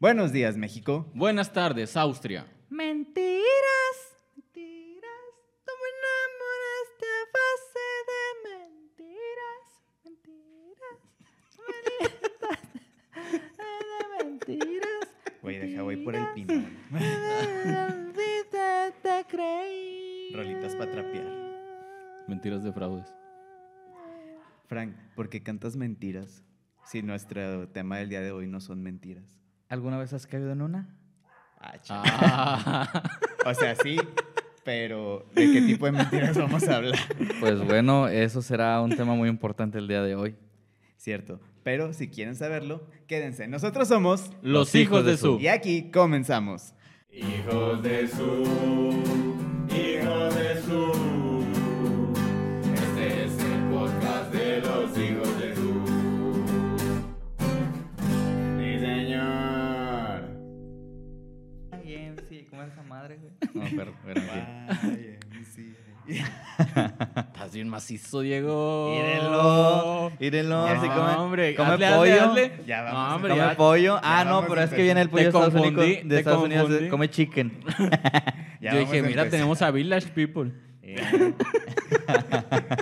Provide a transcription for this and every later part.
Buenos días, México. Buenas tardes, Austria. Mentiras, mentiras, tú me enamoraste a base de mentiras, mentiras, de mentiras. Güey, deja, voy por el pino. Mentiras, te creí. Rolitas pa' trapear. Mentiras de fraudes. Frank, ¿por qué cantas mentiras si nuestro tema del día de hoy no son mentiras? ¿Alguna vez has caído en una? Ah. Ah, O sea, sí, pero ¿de qué tipo de mentiras vamos a hablar? Pues bueno, eso será un tema muy importante el día de hoy. Cierto, pero si quieren saberlo, quédense. Nosotros somos los hijos de su. y aquí comenzamos. Hijos de su, madre, güey? No, pero, pero Ay, sí. Estás bien macizo, Diego. Mírenlo, mírenlo, no, come, hombre, come hazle, pollo, hazle. Ya vamos No, hombre, come ya. pollo. Ah, no, pero es que viene el pollo de Estados Unidos, de come chicken. Ya Yo dije, mira, tenemos a Village People.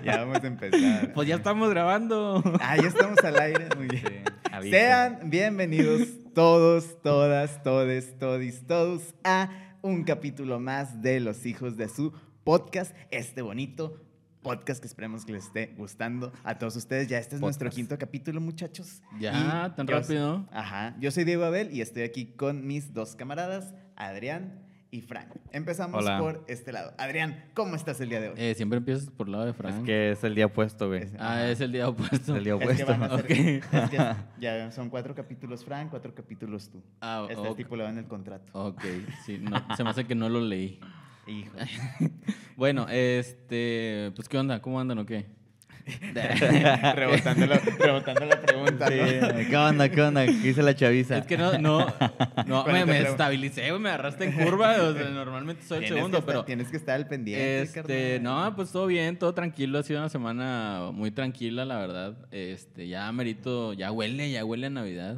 Ya vamos a empezar. Pues ya estamos grabando. Ah, ya estamos al aire. Muy bien. Sí. Sean bienvenidos todos, todas, todes, todis, todos a un capítulo más de Los Hijos de su podcast. Este bonito podcast que esperemos que les esté gustando a todos ustedes. Ya este es nuestro quinto capítulo, muchachos. Ya, Y tan yo- rápido. Ajá. Yo soy Diego Abel y estoy aquí con mis dos camaradas, Adrián y Frank. Empezamos Hola. por este lado. Adrián, ¿cómo estás el día de hoy? Eh, siempre empiezas por el lado de Es Frank. que es el día opuesto, güey. Es- Ah, es el día opuesto. el día Es que opuesto. van a ser- Ok. es que ya son cuatro capítulos Frank, cuatro capítulos tú. Ah, Está ok. estipulado en el contrato. Ok, sí, no, se me hace que no lo leí. Hijo. Bueno, este, pues ¿qué onda? ¿Cómo andan o qué? rebotando, la, rebotando la pregunta, Sí, ¿no? ¿Qué onda, qué onda? ¿Qué dice la chaviza? Es que no, no, me, me estabilicé, güey, me agarraste en curva, o sea, normalmente soy el segundo, estar- pero Tienes que estar al pendiente, este, no, pues todo bien, todo tranquilo, ha sido una semana muy tranquila, la verdad. Este, ya merito, ya huele, ya huele a Navidad.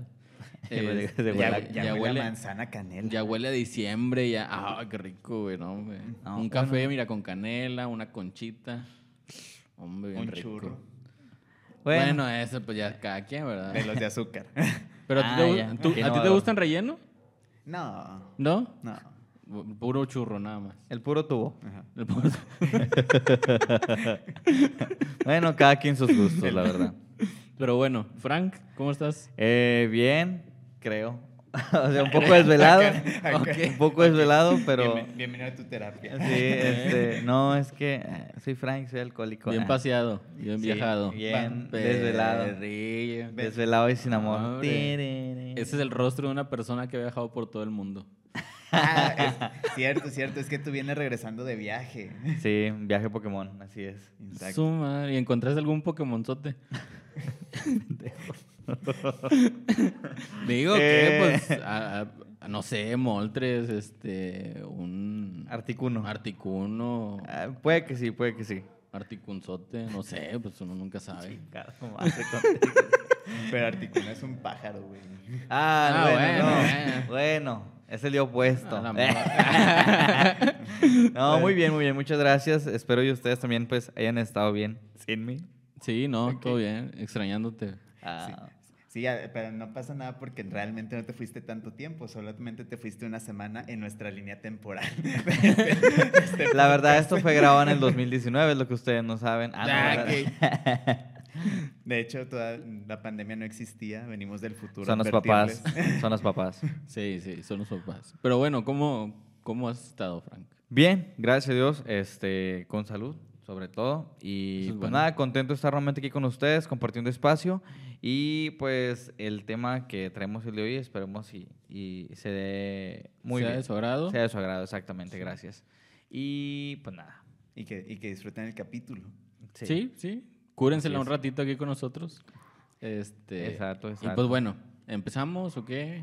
Ya huele- Este, ya Ya, huele ya, ya huele, huele, a manzana canela. ya huele a diciembre, ya, ah, qué rico, güey, no, güey. No, Un café, bueno. mira, con canela, una conchita. Hombre, bien un rico. churro Bueno, eso pues ya cada quien, ¿verdad? de los de azúcar. Pero ¿a ti Ah, te gu- ya, tú- ok, ¿a ti te innovador. gustan relleno? No, ¿No? no. Puro churro nada más. El puro tubo. Ajá. El puro- Bueno, cada quien sus gustos, la verdad. Pero bueno, Frank, ¿cómo estás? Eh, bien, creo. o sea, un poco desvelado. Ok. Un poco desvelado, pero... Bienven- bienvenido a tu terapia. Sí, este, no, es que eh, soy Frank, soy alcohólico. Bien Ah, paseado, bien sí, viajado. Bien desvelado. perrillo. Desvelado y sin amor. Ese es el rostro de una persona que ha viajado por todo el mundo. Ah, es cierto, cierto. Es que tú vienes regresando de viaje. Sí, viaje Pokémon, así es. Exacto. Su madre, ¿Y encontraste algún Pokémonzote? Digo que, Eh. pues, a- a- no sé, Moltres, este, un Articuno. Articuno, Ah, puede que sí, puede que sí. Articunzote, no sé, pues uno nunca sabe. Pero Articuno es un pájaro, güey. Ah, Ah, bueno, bueno, no. bueno. Bueno, es el día opuesto. A la madre. no, muy bien, muy bien. Muchas gracias. Espero y ustedes también pues hayan estado bien sin mí. Sí, no, todo bien, extrañándote. Ah, Sí, a- pero no pasa nada porque realmente no te fuiste tanto tiempo, solamente te fuiste una semana en nuestra línea temporal. Este La verdad, esto fue grabado en el 2019, es lo que ustedes no saben. Ah, no, Ah. De hecho, toda la pandemia no existía, venimos del futuro. Son los papás. Son los papás. Sí, sí, son los papás. Pero bueno, ¿cómo, cómo has estado, Frank? Bien, gracias a Dios, este, con salud, sobre todo. Y es pues bueno. nada, contento de estar nuevamente aquí con ustedes, compartiendo espacio. Y pues el tema que traemos el de hoy, esperemos y, y se dé muy ¿Sea bien. de su agrado? Sea de su agrado, exactamente, gracias. Y pues nada. Y que, y que disfruten el capítulo. Sí, sí. Cúrensela Así un ratito aquí con nosotros. Este, Exacto, Y exacto. pues bueno, ¿empezamos o qué?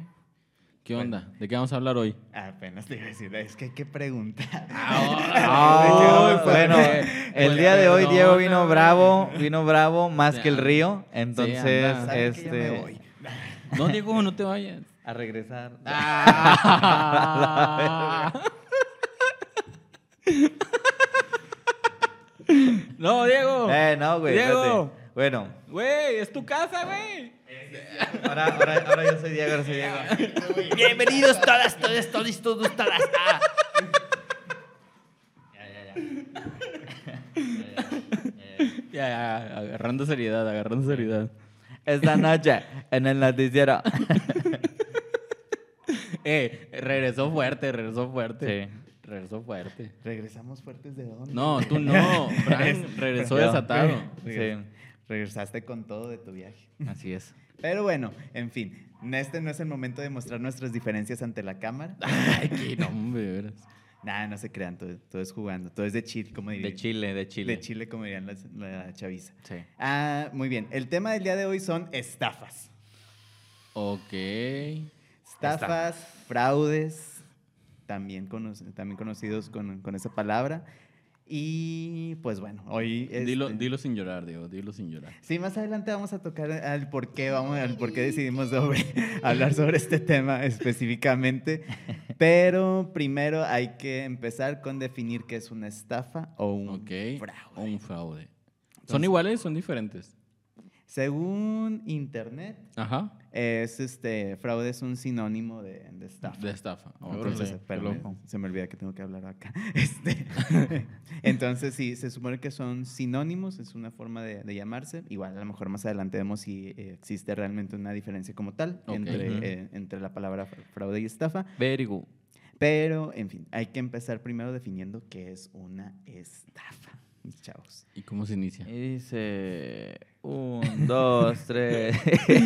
¿Qué Bueno. onda? ¿De qué vamos a hablar hoy? Apenas te iba a decir, es que hay que preguntar. Ah, pues, bueno, eh, el pues, día de hoy Diego vino bravo, vino bravo más que el río, entonces anda. ¿Saben que ya me este voy? No, Diego, no te vayas. A regresar. Ah. no, Diego. Eh, no, güey. Diego. espérate. Bueno, Güey, es tu casa, güey. Ahora, ahora, ahora yo soy Diego, ahora soy Diego. Bienvenidos todas, todas, todos, todos, todas. Ah. Ya, ya, ya. Ya, ya, agarrando seriedad, agarrando seriedad. Esta noche en el noticiero. Eh, regresó fuerte, regresó fuerte. Sí. Regresó fuerte. Regresamos fuertes de dónde. No, tú no. Fran regresó desatado. Sí, Regresaste con todo de tu viaje. así es. Pero bueno, en fin, este no es el momento de mostrar nuestras diferencias ante la cámara. Ay, qué nombre. Nada, no se crean, todo, todo es jugando, todo es de chill, como dirían. De Chile, de Chile. De Chile, como dirían las- la, chaviza. Sí. Ah, muy bien. El tema del día de hoy son estafas. Ok. Estafas, fraudes, también, cono- también conocidos con, con esa palabra. Y pues bueno, hoy... Este- dilo sin llorar, Diego, dilo sin llorar. Sí, más adelante vamos a tocar al por qué, vamos, al por qué decidimos sobre, hablar sobre este tema específicamente. Pero primero hay que empezar con definir qué es una estafa o un fraude. O un fraude. ¿Son iguales o son diferentes? Según internet, Ajá. es este fraude es un sinónimo de, de estafa. De estafa. Entonces, qué espérame, se me olvida que tengo que hablar acá. Este, entonces, sí, se supone que son sinónimos, es una forma de, de llamarse. Igual, a lo mejor más adelante vemos si eh, existe realmente una diferencia como tal entre, eh, entre la palabra fra- fraude y estafa. Very good. Pero, en fin, hay que empezar primero definiendo qué es una estafa, chavos. ¿Y cómo se inicia? Dice. Un, dos, tres.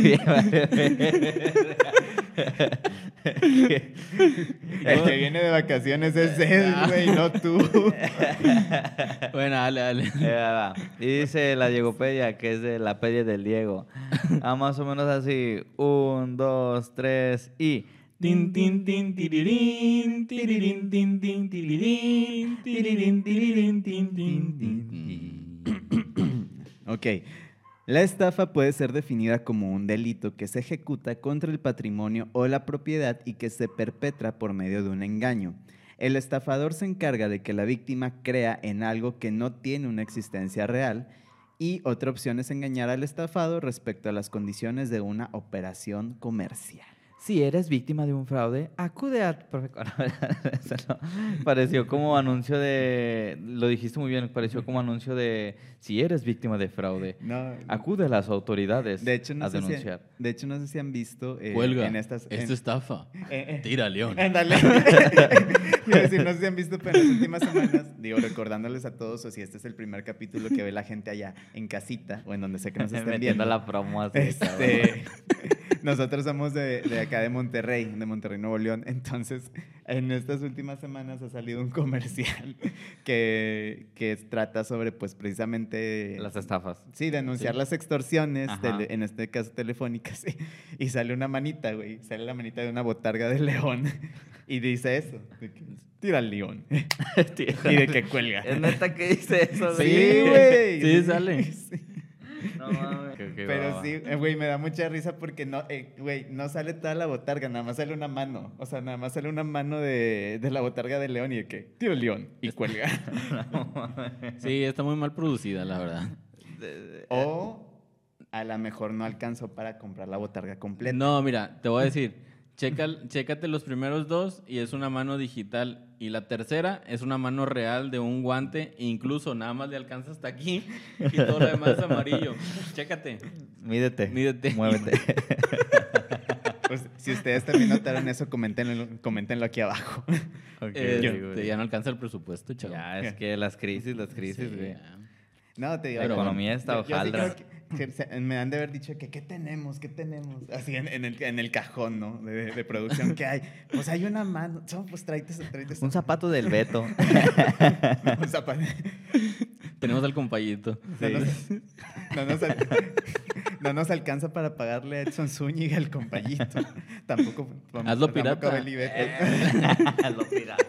El que viene de vacaciones es él, güey, no tú. Bueno, dale, dale. Eh, va. Y dice la Diegopedia, que es de la pedia del Diego. Ah, más o menos así. Un, dos, tres y. Tin, tin, tin, tirirín, tirirín, tin, tin, tirirín, tirirín, tirirín, tin, tin, tin, tin. Ok. La estafa puede ser definida como un delito que se ejecuta contra el patrimonio o la propiedad y que se perpetra por medio de un engaño. El estafador se encarga de que la víctima crea en algo que no tiene una existencia real y otra opción es engañar al estafado respecto a las condiciones de una operación comercial. Si eres víctima de un fraude, acude a... No. Pareció como anuncio de... Lo dijiste muy bien, pareció como anuncio de... Si eres víctima de fraude, No, acude a las autoridades de hecho no a sé si, denunciar. de hecho no sé si han visto eh, Cuelga. en estas en- Esto estafa. eh, eh, Tira, León. Ándale. Decir, no sé si han visto, pero en las últimas semanas, digo, recordándoles a todos, o si este es el primer capítulo que ve la gente allá en casita o en donde sea que nos estén Metiendo viendo. la promo así. Este, nosotros somos de, de acá de Monterrey, de Monterrey, Nuevo León. Entonces, en estas últimas semanas ha salido un comercial que, que trata sobre, pues, precisamente... Las estafas. Sí, denunciar Sí. las extorsiones, tele- en este caso telefónicas, y sale una manita, güey, sale la manita de una botarga de león, y dice eso, de que, tira al león, y de que cuelga. ¿Es neta que dice eso? Sí, güey. Sí, sale. Sí. No mames. Pero sí, eh, güey, me da mucha risa porque no, eh, güey, no sale toda la botarga, nada más sale una mano, o sea, nada más sale una mano de, de la botarga de león y de que, al león, y cuelga. Sí, está muy mal producida, la verdad. o a lo mejor no alcanzó para comprar la botarga completa. No, mira, te voy a decir. Checa, chécate los primeros dos y es una mano digital. Y la tercera es una mano real de un guante. E incluso nada más le alcanza hasta aquí y todo lo demás es amarillo. Chécate. Mídete. Mídete. Muévete. Pues, si ustedes también notaron eso, coméntenlo, coméntenlo aquí abajo. Este, ya no alcanza el presupuesto, chaval. Ya, es que las crisis, las crisis, Sí, güey. ya. No, te digo. La economía está sí se- me han de haber dicho que qué tenemos, qué tenemos. Así en, en el, en el cajón, ¿no? De, de producción que hay. Pues hay una mano. No, pues tráete, tráete Un zapato del Beto. un zapato. Tenemos al compayito. No, nos, no nos al- no nos alcanza para pagarle a Edson Zúñiga el compayito. Tampoco. Hazlo tampoco pirata. a Beli Beto. Lo pirata.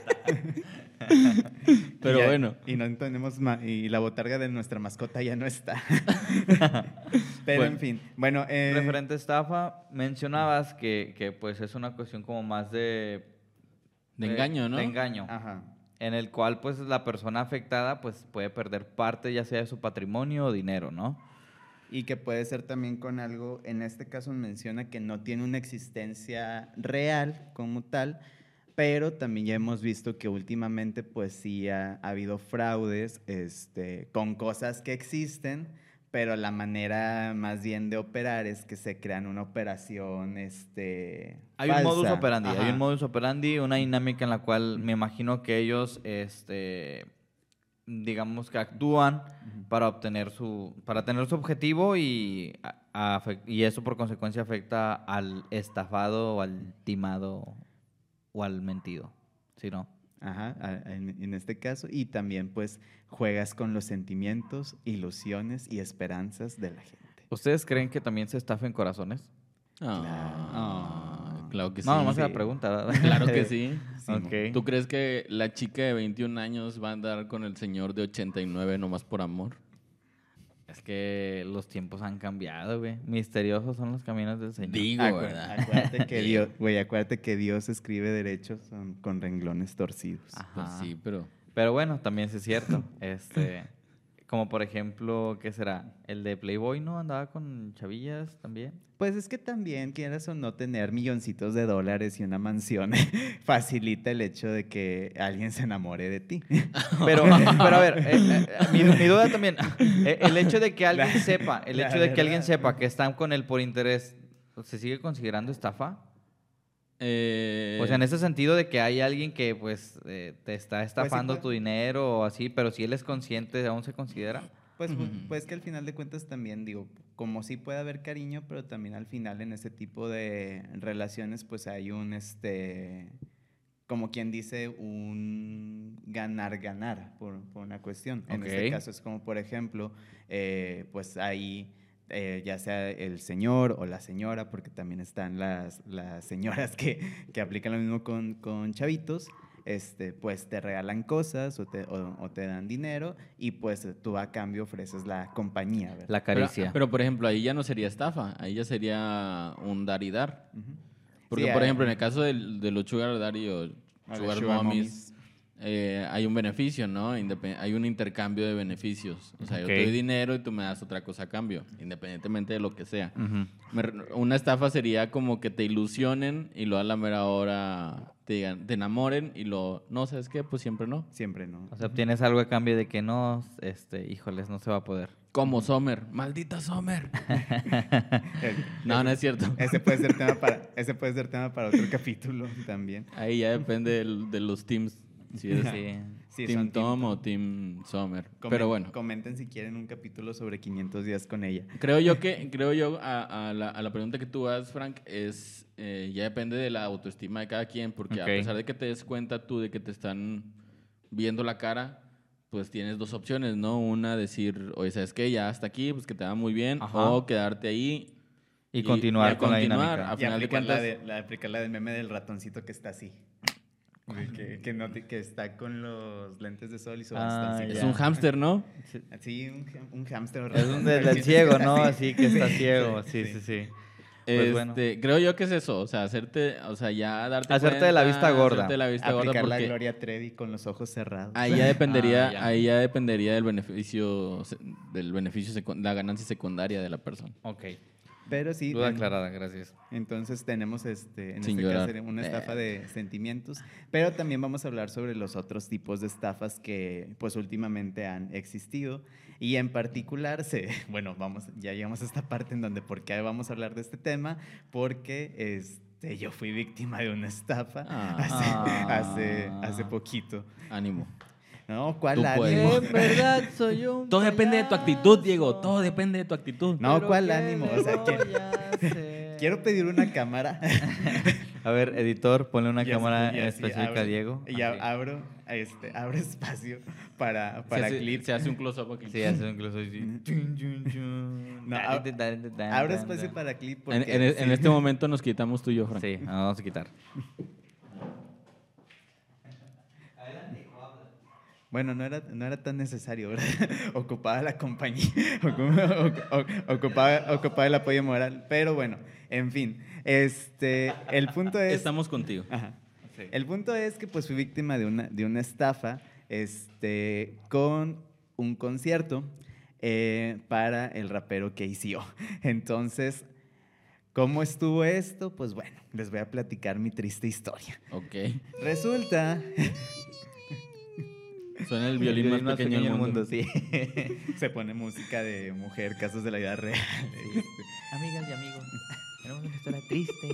Pero Y ya- bueno. Y no tenemos ma- y la botarga de nuestra mascota ya no está. Pero Bueno. en fin. Bueno, eh, Referente a estafa, mencionabas que, que, pues es una cuestión como más de... De eh, engaño, ¿no? De engaño. Ajá. En el cual pues la persona afectada pues puede perder parte ya sea de su patrimonio o dinero, ¿no? Y que puede ser también con algo, en este caso menciona que no tiene una existencia real como tal, pero también ya hemos visto que últimamente pues sí ha, ha habido fraudes este, con cosas que existen, pero la manera más bien de operar es que se crean una operación este, Hay un modus operandi, hay un modus operandi, una dinámica en la cual me imagino que ellos, este, digamos que actúan para obtener su, para tener su objetivo y, a- a afec- y eso por consecuencia afecta al estafado o al timado o al mentido, ¿sí no? Ajá, a- en, en este caso. Y también pues juegas con los sentimientos, ilusiones y esperanzas de la gente. ¿Ustedes creen que también se estafen corazones? Ah, claro que sí. no, nomás sí. era pregunta. ¿verdad? Claro que sí. Sí. ¿Tú crees que la chica de 21 años va a andar con el señor de 89 nomás por amor? Es que los tiempos han cambiado, güey. Misteriosos son los caminos del Señor. Digo, Acu- ¿verdad? Acuérdate que Dios, güey, acuérdate que Dios escribe derechos con renglones torcidos. Ajá. Pues sí, pero... Pero bueno, también sí es cierto. este, como por ejemplo, ¿qué será? El de Playboy, ¿no? Andaba con chavillas también. Pues es que también, quieras o no, tener milloncitos de dólares y una mansión facilita el hecho de que alguien se enamore de ti. Pero, pero a ver, eh, eh, mi, mi duda también, eh, el hecho de que alguien La- sepa, el hecho de que alguien sepa que están con él por interés, ¿se sigue considerando estafa? Eh, O sea, en ese sentido de que hay alguien que pues eh, te está estafando puede- tu dinero o así, pero si él es consciente, ¿aún se considera? Pues, pues que al final de cuentas también digo, como sí puede haber cariño, pero también al final en ese tipo de relaciones pues hay un, este, como quien dice, un ganar-ganar por, por una cuestión. En este caso es como, por ejemplo, eh, pues ahí eh, ya sea el señor o la señora, porque también están las, las señoras que, que aplican lo mismo con, con chavitos, este, pues te regalan cosas o te, o- o te dan dinero y pues tú a cambio ofreces la compañía, ¿verdad? La caricia. pero, por ejemplo, ahí ya no sería estafa, ahí ya sería un dar y dar. Porque, Sí, por hay- ejemplo, en el caso del- de los sugar daddy o A los sugar, sugar mommies, mommies. Eh, hay un beneficio, ¿no? Indepe- hay un intercambio de beneficios. O sea, yo te doy dinero y tú me das otra cosa a cambio, independientemente de lo que sea. Una estafa sería como que te ilusionen y luego a la mera hora te digan, te enamoren y lo, no, ¿sabes qué? Pues siempre no. Siempre no. O sea, obtienes algo a cambio de que no, este, híjoles, no se va a poder. Como Sommer, maldita Sommer. no, no es cierto. Ese puede ser tema para, ese puede ser tema para otro capítulo también. Ahí ya depende del- de los teams. Si eres Sí. Sí, Team son team Tom o Team Sommer. Comen- Pero bueno, Comenten si quieren un capítulo sobre 500 días con ella. creo yo que, creo yo, a, a la, a la pregunta que tú haces, Frank, es, eh, ya depende de la autoestima de cada quien, porque Ok. a pesar de que te des cuenta tú de que te están viendo la cara, pues tienes dos opciones, ¿no? Una, decir, oye, ¿sabes qué? Ya hasta aquí, pues que te va muy bien, Ajá. o quedarte ahí. Y, continuar y con continuar. la dinámica. A y final de aplicar, la, cuentas- de, la, aplicar la del meme del ratoncito que está así. Que, que, no te- que está con los lentes de sol y su Ah. Es un hámster, ¿no? Sí, un, un hámster. Es un del, del ciego, ¿no? Así que está ciego. Sí, sí, sí. Pues Este, bueno. Creo yo que es eso, o sea, hacerte, o sea, ya darte Hacerte de la cuenta, vista gorda. hacerte de la vista gorda Aplicar la porque Gloria Trevi con los ojos cerrados. ahí ya dependería, Ah, ya. ahí ya dependería del beneficio, del beneficio, la ganancia secundaria de la persona. Ok. Pero sí. Duda en- aclarada, gracias. Entonces tenemos este, en Sin este llorar. caso una Eh. estafa de sentimientos, pero también vamos a hablar sobre los otros tipos de estafas que pues últimamente han existido y en particular se, bueno, vamos, ya llegamos a esta parte en donde por qué vamos a hablar de este tema, porque este, yo fui víctima de una estafa Ah. hace, hace, hace poquito. Ánimo. No, ¿cuál ánimo? puedes. verdad soy un Todo depende de tu actitud, Diego, todo depende de tu actitud. No, ¿cuál ánimo? O sea, quiero, quiero pedir una cámara. A ver, editor, ponle una cámara y así específica a abro- Diego. Y a- abro, este, abro espacio para, se, para hace, clips. se hace un close-up aquí. Sí, hace chun, chun. No, Abro espacio para clip En, porque en- en sí. este momento nos quitamos tú y yo, Frank. Sí, vamos a quitar. Bueno, no era, no era tan necesario, ¿verdad? ocupaba la compañía, ocu- ocu- ocupaba, ocupaba el apoyo moral. Pero bueno, en fin, este, el punto es... Estamos contigo. Ajá. El punto es que pues fui víctima de una, de una estafa este, con un concierto eh, para el rapero KCO. Entonces, ¿cómo estuvo esto? Pues bueno, les voy a platicar mi triste historia. Ok. Resulta, Suena el violín más pequeño del mundo. sí. se pone música de mujer, casos de la vida real. Amigas y amigos, tenemos una historia triste,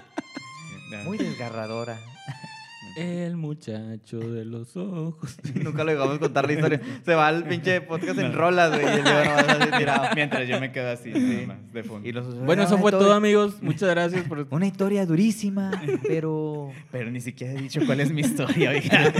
muy desgarradora. El muchacho de los ojos. Nunca lo dejamos contar la historia. Se va el pinche podcast en rolas, güey. Mientras yo me quedo así, nada más, de fondo. Y los- Bueno, eso fue todo- todo, amigos. Muchas gracias por... Una historia durísima, pero... Pero ni siquiera he dicho cuál es mi historia, oiga.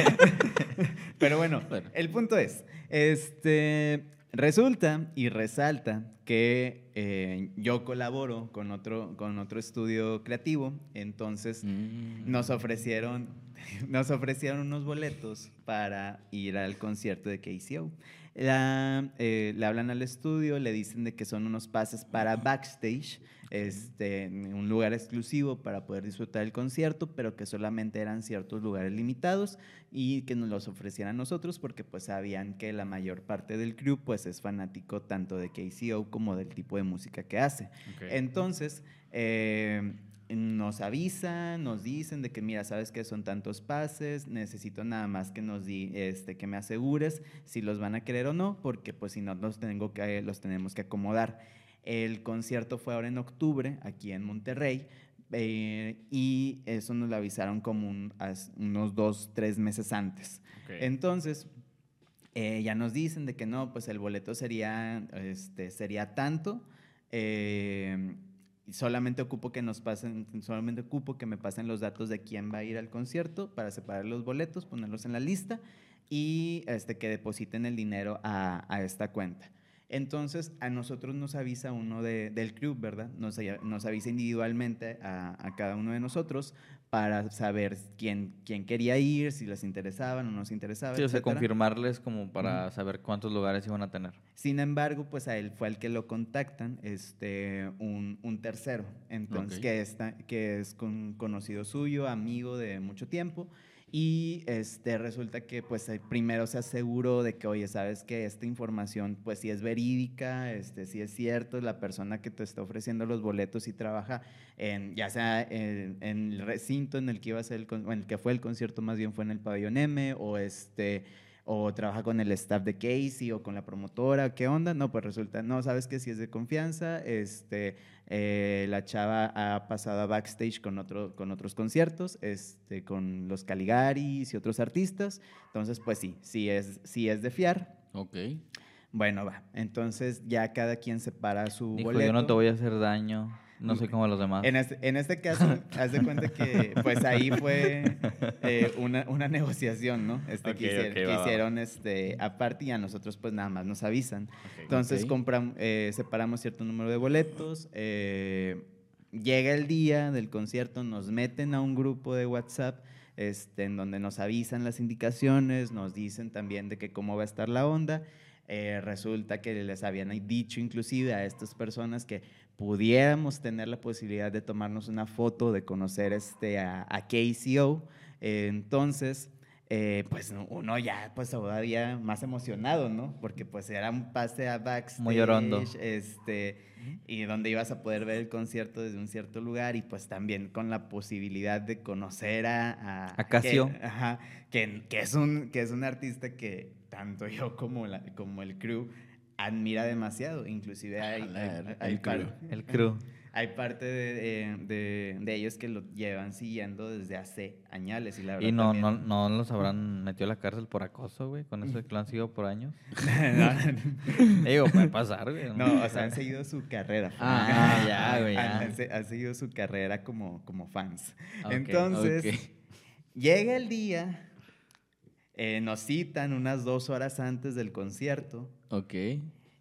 Pero bueno, Bueno. el punto es, este, resulta y resalta que eh, yo colaboro con otro, con otro estudio creativo, entonces Mm. nos ofrecieron, nos ofrecieron unos boletos para ir al concierto de KCO. La- eh, le hablan al estudio, le dicen de que son unos pases para backstage, este, un lugar exclusivo para poder disfrutar el concierto, pero que solamente eran ciertos lugares limitados y que nos los ofrecieran a nosotros porque pues sabían que la mayor parte del crew pues es fanático tanto de KCO como del tipo de música que hace. Entonces, eh, nos avisan, nos dicen de que, mira, sabes que son tantos pases, necesito nada más que nos di, este, que me asegures si los van a querer o no, porque pues si no los, tengo que, los tenemos que acomodar. El concierto fue ahora en octubre, aquí en Monterrey, eh, y eso nos lo avisaron como un- unos dos, tres meses antes. Entonces, eh, ya nos dicen de que no, pues el boleto sería, este, sería tanto. eh, solamente ocupo que nos pasen, solamente ocupo que me pasen los datos de quién va a ir al concierto para separar los boletos, ponerlos en la lista y este, que depositen el dinero a, a esta cuenta. Entonces, a nosotros nos avisa uno de- del club, ¿verdad? Nos, nos avisa individualmente a, a cada uno de nosotros para saber quién, quién quería ir, si les interesaban o no nos interesaba. Sí, o sea, confirmarles como para saber cuántos lugares iban a tener. Sin embargo, pues a él fue al que lo contactan, este, un, un tercero, entonces, que, está, que es con- conocido suyo, amigo de mucho tiempo, y este, resulta que pues primero se aseguró de que, oye, sabes que esta información pues sí es verídica, este, sí es cierto, la persona que te está ofreciendo los boletos y trabaja en, ya sea en, el recinto en el que iba a ser el, en el que fue el concierto, más bien fue en el pabellón M, o este o trabaja con el staff de Casey o con la promotora, ¿qué onda? No, pues resulta, no, sabes que si es de confianza, este, eh, la chava ha pasado a backstage con, otro, con otros conciertos, este, con los Caligaris y otros artistas, entonces pues sí, sí es, sí es de fiar. Ok. Bueno, va, entonces ya cada quien separa su Dijo, boleto. yo no te voy a hacer daño, no soy como los demás. En este, en este caso, haz de cuenta que pues ahí fue eh, una, una negociación, ¿no? Este, que hicieron, que va, va. hicieron, este, aparte y a nosotros pues nada más nos avisan. Entonces Ok. compram- eh, separamos cierto número de boletos, eh, llega el día del concierto, nos meten a un grupo de WhatsApp este, en donde nos avisan las indicaciones, nos dicen también de que cómo va a estar la onda. Eh, resulta que les habían dicho inclusive a estas personas que pudiéramos tener la posibilidad de tomarnos una foto, de conocer este, a, a KCO. Eh, entonces, eh, pues no- uno ya pues todavía más emocionado, ¿no? Porque pues era un pase a backstage. Muy orondo. Este, y donde ibas a poder ver el concierto desde un cierto lugar y pues también con la posibilidad de conocer a... A, A Casio. Que, ajá, que, que es un, que es un artista que tanto yo como, la, como el crew admira demasiado. Inclusive hay, hay, el par- crew. El crew. hay parte de, eh, de- de ellos que lo llevan siguiendo desde hace años y la verdad Y no, no, también- no los habrán metido a la cárcel por acoso, güey, con eso que lo han seguido por años. Digo, puede pasar, güey. no, o sea, han seguido su carrera. Ah, ya, güey, ya. Han, han se- han seguido su carrera como, como fans. Entonces, llega el día, eh, nos citan unas dos horas antes del concierto Ok.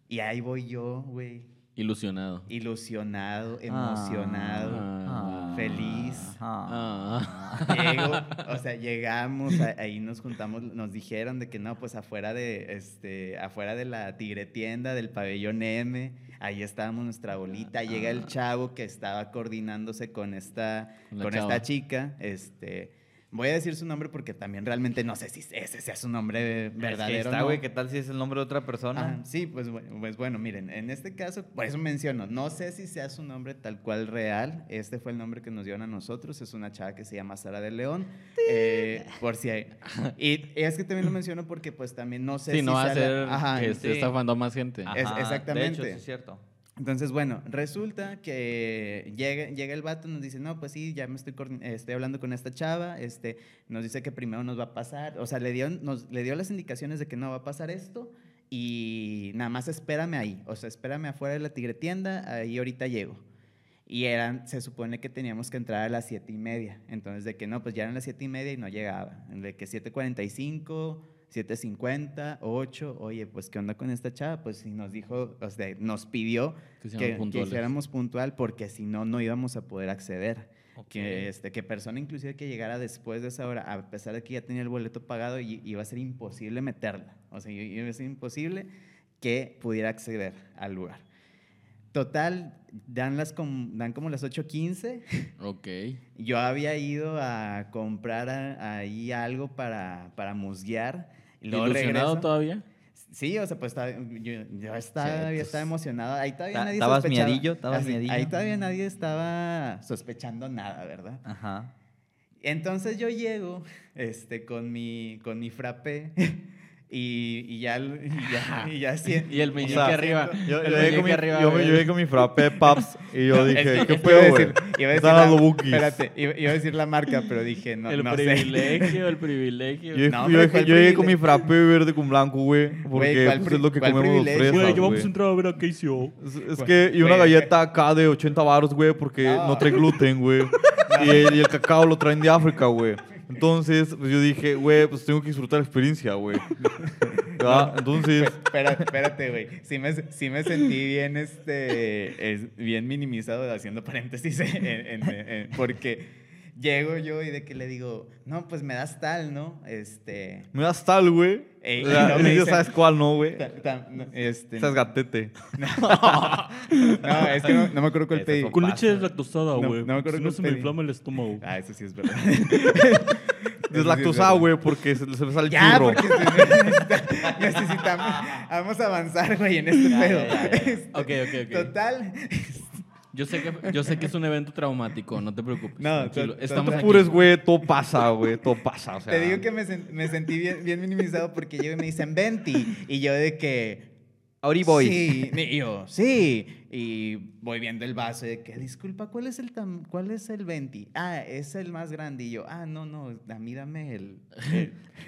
y ahí voy yo, güey, Ilusionado. ilusionado, emocionado. Ah. feliz. Ah. Ah. Llego, o sea, llegamos, ahí nos juntamos, nos dijeron de que no, pues afuera de, este, afuera de la tigre tienda del pabellón M, ahí estábamos nuestra bolita, llega el chavo que estaba coordinándose con esta, Con la con chava. esta chica, este, voy a decir su nombre porque también realmente no sé si ese sea su nombre Es que verdadero. está, güey, no. ¿qué tal si es el nombre de otra persona? Sí, pues, pues bueno, miren, en este caso, por eso menciono, no sé si sea su nombre tal cual real, este fue el nombre que nos dieron a nosotros, es una chava que se llama Sara de León, eh, por si hay... Y es que también lo menciono porque pues también no sé Sí, si no va a la- ser Ajá, que sí. esté estafando a más gente. es- exactamente. De hecho, sí es cierto. Entonces, bueno, resulta que llega, llega el vato, nos dice, no, pues sí, ya me estoy, estoy hablando con esta chava, este, nos dice que primero nos va a pasar, o sea, le dio, nos, le dio las indicaciones de que no va a pasar esto y nada más espérame ahí, o sea, espérame afuera de la tigre tienda, ahí ahorita llego. Y eran, se supone que teníamos que entrar a las siete y media, entonces de que no, pues ya eran las siete y media y no llegaba, de que 7.45... 7.50, 8, oye, pues ¿qué onda con esta chava? Pues sí nos dijo, o sea, nos pidió Que que, hiciéramos puntual porque si no, no íbamos a poder acceder. Que, este, que persona inclusive que llegara después de esa hora, a pesar de que ya tenía el boleto pagado, iba a ser imposible meterla. O sea, iba a ser imposible que pudiera acceder al lugar. Total, dan, las com- dan como las 8.15. Ok. Yo había ido a comprar ahí algo para, para musguear. Y luego ¿Ilusionado regreso. todavía? Sí, o sea, pues estaba- yo, yo estaba, Sí, pues, estaba emocionado. Ahí todavía Ta- nadie ¿estabas sospechaba. miadillo? ¿Estabas Así, miadillo? Ahí todavía nadie estaba sospechando nada, ¿verdad? Ajá. Entonces yo llego este, con, mi, con mi frappé y, y ya, y ya, y ya sien- Y el meñique siento- arriba. Yo, El yo llegué con meñique mi, arriba, yo, yo llegué con mi frappé Paps y yo dije, ¿qué es que iba a güey? decir- iba a decir Están la-. Espérate, iba, iba a decir la marca, pero dije, no, el no sé. privilegio, el privilegio. Yo, No, yo hombre, dije- ¿cuál yo llegué con mi frappé verde con blanco, güey. Porque ¿cuál pues, es lo que comemos los fresas, Güey, yo güey. entrar a ver a KCO. Es, es que, y una güey, galleta acá de 80 baros, güey, porque No. no, trae gluten, güey. y, el, y el cacao lo traen de África, güey. Entonces, pues yo dije, güey, pues tengo que disfrutar la experiencia, güey. ¿Verdad? Entonces, Espérate, espérate, güey. Sí me, sí me sentí bien, este, es- bien minimizado, haciendo paréntesis, en- en- en- porque llego yo y de que le digo, no, pues me das tal, ¿no? Este, me das tal, güey. Ey, O sea, y no me ya dicen- sabes cuál, ¿no, güey? no, este, Estás gatete. no, es que no, no me acuerdo cuál pedí. Con leche deslactosada, güey. no me acuerdo si no se me inflama el estómago. Ah, eso sí es verdad. Deslactosada, güey, porque se, se me sale el Ya, churro. porque se necesita- necesitamos. Vamos a avanzar, güey, en este Ya, pedo. ya, ya, ya. Este, Ok, ok, ok. Total. Yo sé, que, yo sé que es un evento traumático, no te preocupes. No, tranquilo. Estamos. Pures, güey, todo pasa, güey, todo pasa, o sea. Te digo que me, sen- me sentí bien, bien minimizado porque llego y me dicen 20 y yo de que Ahorita voy. Sí, y yo, sí. Y voy viendo el vaso y de que, disculpa, ¿cuál es el tam- cuál es el 20? Ah, es el más grande. Y yo, ah, no, no, a mí dame el,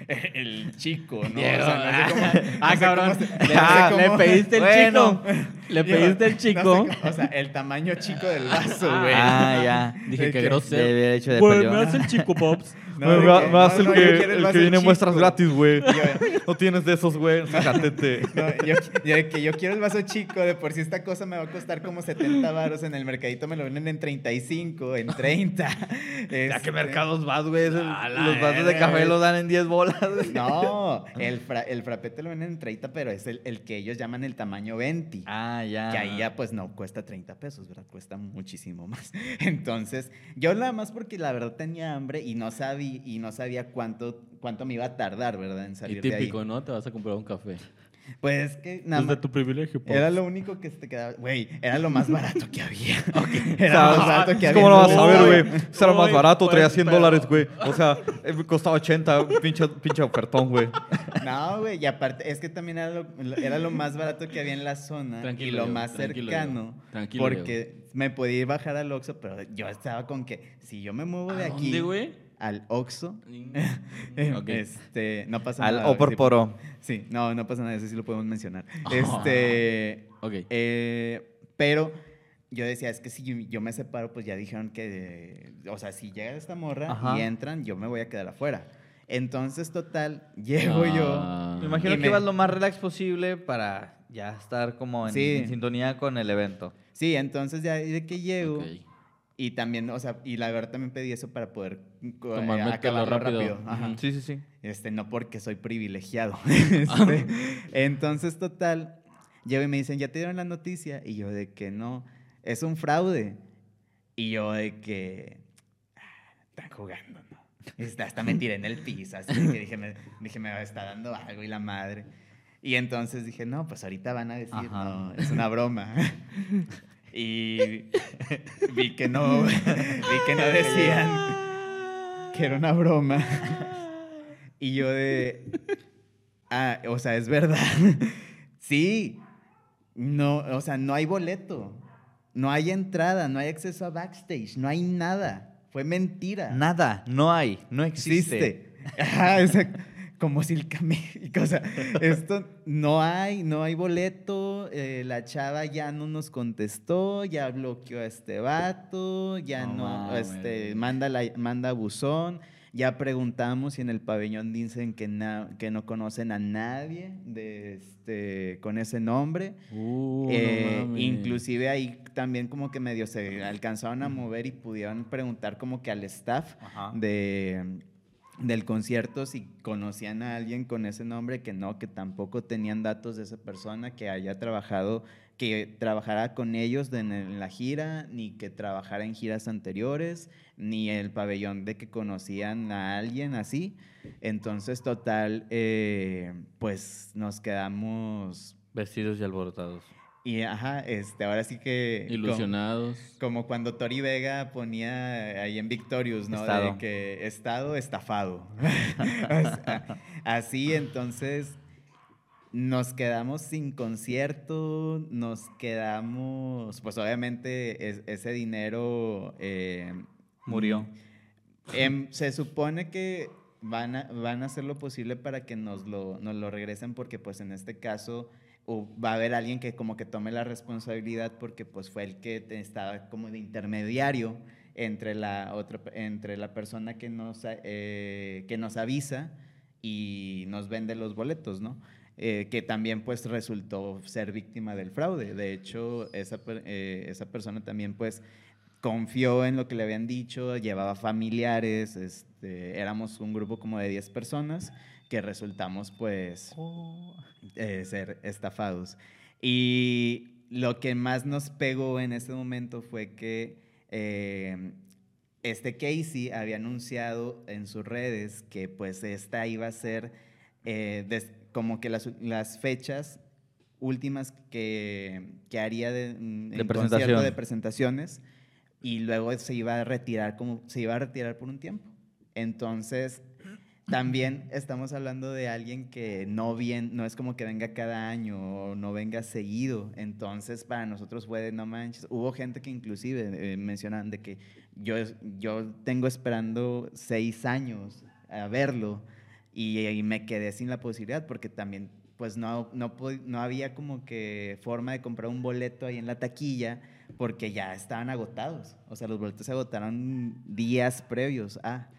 el, chico, ¿no? Diego, O sea, no sé cómo- ah, no sé cabrón. cómo Le, no sé ah, cómo- le pediste el Bueno. chico. Le Yo, pediste el no sé chico. o sea, el tamaño chico del vaso, güey. Ah, ya. Dije que grosero. De derecho de perdió. me das el chico, Pops. No, me, me- que- me das no, el que, el que viene en muestras gratis, güey. No tienes de esos, güey. Sácatete. No, yo, yo que yo quiero el vaso chico, de por si esta cosa me va a costar como 70 varos, en el mercadito me lo venden en 35, en 30. ¿A Este, qué mercados vas, güey? Los vasos de café los dan en 10 bolas. güey. No, el, fra, el frappé te lo venden en 30, pero es el, el que ellos llaman el tamaño 20. Ah, ya. Que ahí ya pues no cuesta 30 pesos, ¿verdad? Cuesta muchísimo más. Entonces, yo nada más porque la verdad tenía hambre y no sabía, y no sabía cuánto, cuánto me iba a tardar, ¿verdad? En Y salir de ahí. típico, ¿no? Te vas a comprar un café. Pues que nada Es de más. tu privilegio, Pops. Era lo único que te quedaba. Güey, era lo más barato que había. Era sea, lo más barato que había. ¿Cómo lo vas a ver, güey? Ese era más uy, barato, traía pues, 100 pero- dólares, güey. O sea, eh, me costaba 80, pinche, pinche ofertón, güey. No, güey, y aparte, es que también era lo, era lo más barato que había en la zona Tranquilo, y lo más tranquilo, cercano. Tranquilo, porque me podía ir bajar al Oxxo, pero yo estaba con que si yo me muevo de ¿A aquí dónde, güey? Al Oxxo, Ok. este, no pasa Al nada. o por sí. poro. Sí, no, no pasa nada, eso sí lo podemos mencionar. Este, Ok. eh, pero yo decía, es que si yo, yo me separo, pues ya dijeron que, o sea, si llega esta morra Ajá. y entran, yo me voy a quedar afuera. Entonces, total, llego yo. Ah. Me imagino que me- ibas lo más relax posible para ya estar como en, Sí. en sintonía con el evento. Sí, entonces ya de que llego, Ok. Y también, o sea, y la verdad también pedí eso para poder co- eh, Tomármetelo acabarlo rápido. rápido. Ajá. Sí, sí, sí. Este, no porque soy privilegiado. Este, entonces, total, llego y me dicen, ¿ya te dieron la noticia? Y yo de que no, es un fraude. Y yo de que, "Ah, están jugando, ¿no? Este, hasta me tiré en el piso, así que dije, me, dije, me está dando algo y la madre. Y entonces dije, no, pues ahorita van a decir, Ajá. no, es una broma. Y vi que no, vi que no decían que era una broma. Y yo de, ah, o sea, es verdad. Sí, no, o sea, no hay boleto, no hay entrada, no hay acceso a backstage, no hay nada. Fue mentira. Nada, no hay, no existe. existe. Ajá, exacto. Como si el camello, o sea, esto no hay, no hay boleto, eh, la chava ya no nos contestó, ya bloqueó a este vato, ya No este, manda, la, manda buzón, ya preguntamos y en el pabellón dicen que, na- que no conocen a nadie de este, con ese nombre. Uh, Eh, inclusive ahí también como que medio se alcanzaron a mover y pudieron preguntar como que al staff Ajá. de, del concierto si conocían a alguien con ese nombre, que no, que tampoco tenían datos de esa persona que haya trabajado, que trabajara con ellos en, la gira, ni que trabajara en giras anteriores, ni el pabellón de que conocían a alguien así. Entonces, total, eh, pues nos quedamos... Vestidos y alborotados. Y ajá, este, ahora sí que... como- Ilusionados. como cuando Tori Vega ponía ahí en Victorious, ¿no? Estado. De que estado estafado. Así, entonces, nos quedamos sin concierto, nos quedamos, pues obviamente es- ese dinero... eh, Murió. em, se supone que van a, van a hacer lo posible para que nos lo, nos lo regresen porque pues en este caso hu- va a haber alguien que como que tome la responsabilidad porque pues fue el que estaba como de intermediario entre la otra entre la persona que nos eh, que nos avisa y nos vende los boletos, ¿no? Eh, que también pues resultó ser víctima del fraude. De hecho, esa, eh, esa persona también pues confió en lo que le habían dicho, llevaba familiares, este, éramos un grupo como de 10 personas que resultamos pues eh, ser estafados. Y lo que más nos pegó en ese momento fue que eh, este Casey había anunciado en sus redes que pues esta iba a ser eh, des- como que las, las fechas últimas que, que haría de, mm, De en presentación. de presentaciones y luego se iba a retirar como se iba a retirar por un tiempo. Entonces, también estamos hablando de alguien que no bien, no es como que venga cada año o no venga seguido. Entonces, para nosotros fue de no manches. Hubo gente que inclusive eh, mencionan de que yo, yo tengo esperando seis años a verlo y, y me quedé sin la posibilidad porque también pues no, no, no había como que forma de comprar un boleto ahí en la taquilla porque ya estaban agotados. O sea, los boletos se agotaron días previos a.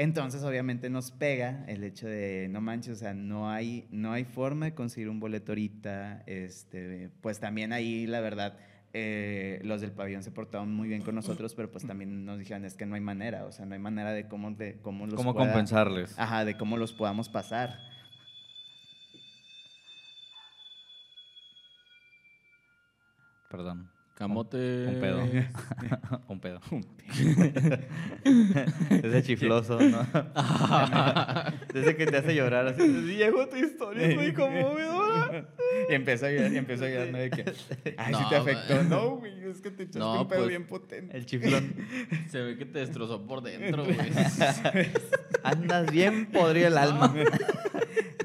Entonces, obviamente nos pega el hecho de, no manches, o sea, no hay, no hay forma de conseguir un boleto ahorita. Este, pues también ahí, la verdad, eh, los del pabellón se portaron muy bien con nosotros, pero pues también nos dijeron, es que no hay manera, o sea, no hay manera de cómo, de cómo los ¿Cómo pueda- compensarles? Ajá, de cómo los podamos pasar. Perdón. Camote. Un pedo. un pedo. Ese chifloso, ¿no? Ese que te hace llorar así. Llegó tu historia, muy conmovedora. Y empezó a llorar, y empezó a llorar, ¿no? De que, ay, sí No, te afectó. güey. No, güey, es que te echaste No, un pedo pues, bien potente. El chiflón. Se ve que te destrozó por dentro, güey. Andas bien podrido el alma.